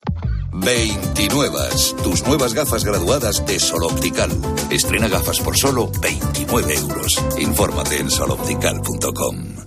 29. Tus nuevas gafas graduadas de Sol Optical. Estrena gafas por solo 29 euros. Infórmate en soloptical.com.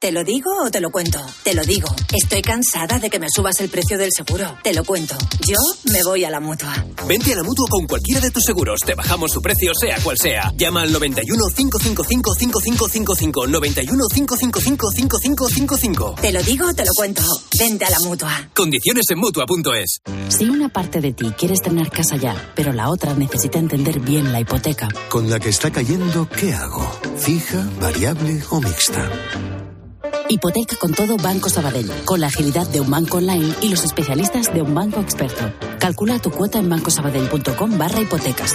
¿Te lo digo o te lo cuento? Te lo digo. Estoy cansada de que me subas el precio del seguro. Te lo cuento. Yo me voy a la mutua. Vente a la mutua con cualquiera de tus seguros. Te bajamos su precio, sea cual sea. Llama al 91 555 5555. 91 555 5555. Te lo digo o te lo cuento. Vente a la mutua. Condiciones en mutua.es. Si una parte de ti quieres tener casa ya, pero la otra necesita entender bien la hipoteca, Con la que está cayendo, ¿qué hago? ¿Fija, variable o mixta? Hipoteca con todo Banco Sabadell, con la agilidad de un banco online y los especialistas de un banco experto. Calcula tu cuota en bancosabadell.com barra hipotecas.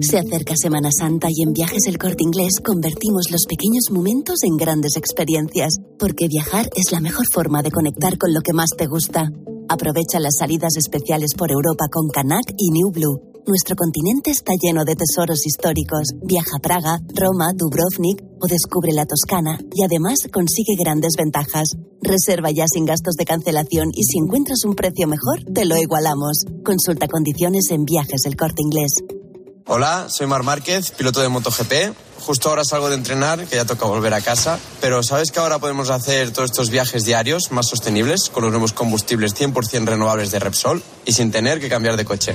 Se acerca Semana Santa y en Viajes El Corte Inglés convertimos los pequeños momentos en grandes experiencias, porque viajar es la mejor forma de conectar con lo que más te gusta. Aprovecha las salidas especiales por Europa con Canac y New Blue. Nuestro continente está lleno de tesoros históricos. Viaja a Praga, Roma, Dubrovnik o descubre la Toscana y además consigue grandes ventajas. Reserva ya sin gastos de cancelación y si encuentras un precio mejor, te lo igualamos. Consulta condiciones en Viajes El Corte Inglés. Hola, soy Mar Márquez, piloto de MotoGP. Justo ahora salgo de entrenar, que ya toca volver a casa. Pero ¿sabes que ahora podemos hacer todos estos viajes diarios más sostenibles con los nuevos combustibles 100% renovables de Repsol y sin tener que cambiar de coche?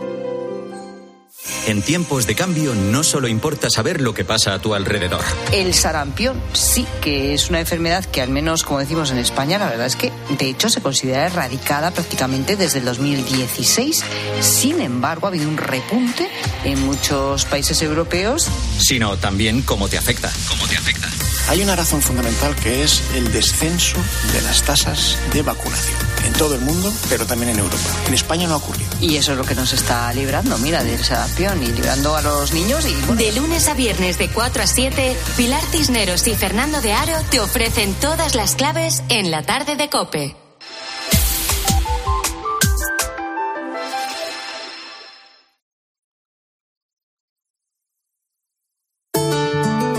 En tiempos de cambio no solo importa saber lo que pasa a tu alrededor. El sarampión sí que es una enfermedad que al menos, como decimos en España, la verdad es que de hecho se considera erradicada prácticamente desde el 2016. Sin embargo, ha habido un repunte en muchos países europeos. Sino también cómo te afecta. Cómo te afecta. Hay una razón fundamental que es el descenso de las tasas de vacunación en todo el mundo, pero también en Europa. En España no ha ocurrido. Y eso es lo que nos está librando, mira, del sarampión y librando a los niños y bueno, De lunes a viernes de 4 a 7, Pilar Cisneros y Fernando de Aro te ofrecen todas las claves en la tarde de Cope.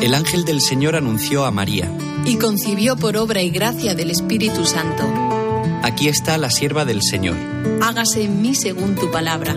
El ángel del Señor anunció a María. y concibió por obra y gracia del Espíritu Santo. Aquí está la sierva del Señor. Hágase en mí según tu palabra.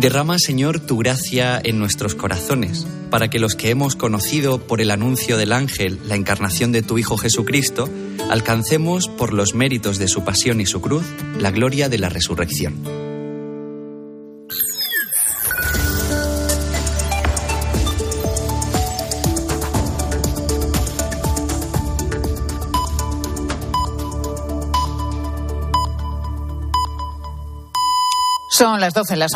Derrama, Señor, tu gracia en nuestros corazones, para que los que hemos conocido por el anuncio del ángel la encarnación de tu Hijo Jesucristo, alcancemos por los méritos de su pasión y su cruz la gloria de la resurrección. Son las 12 las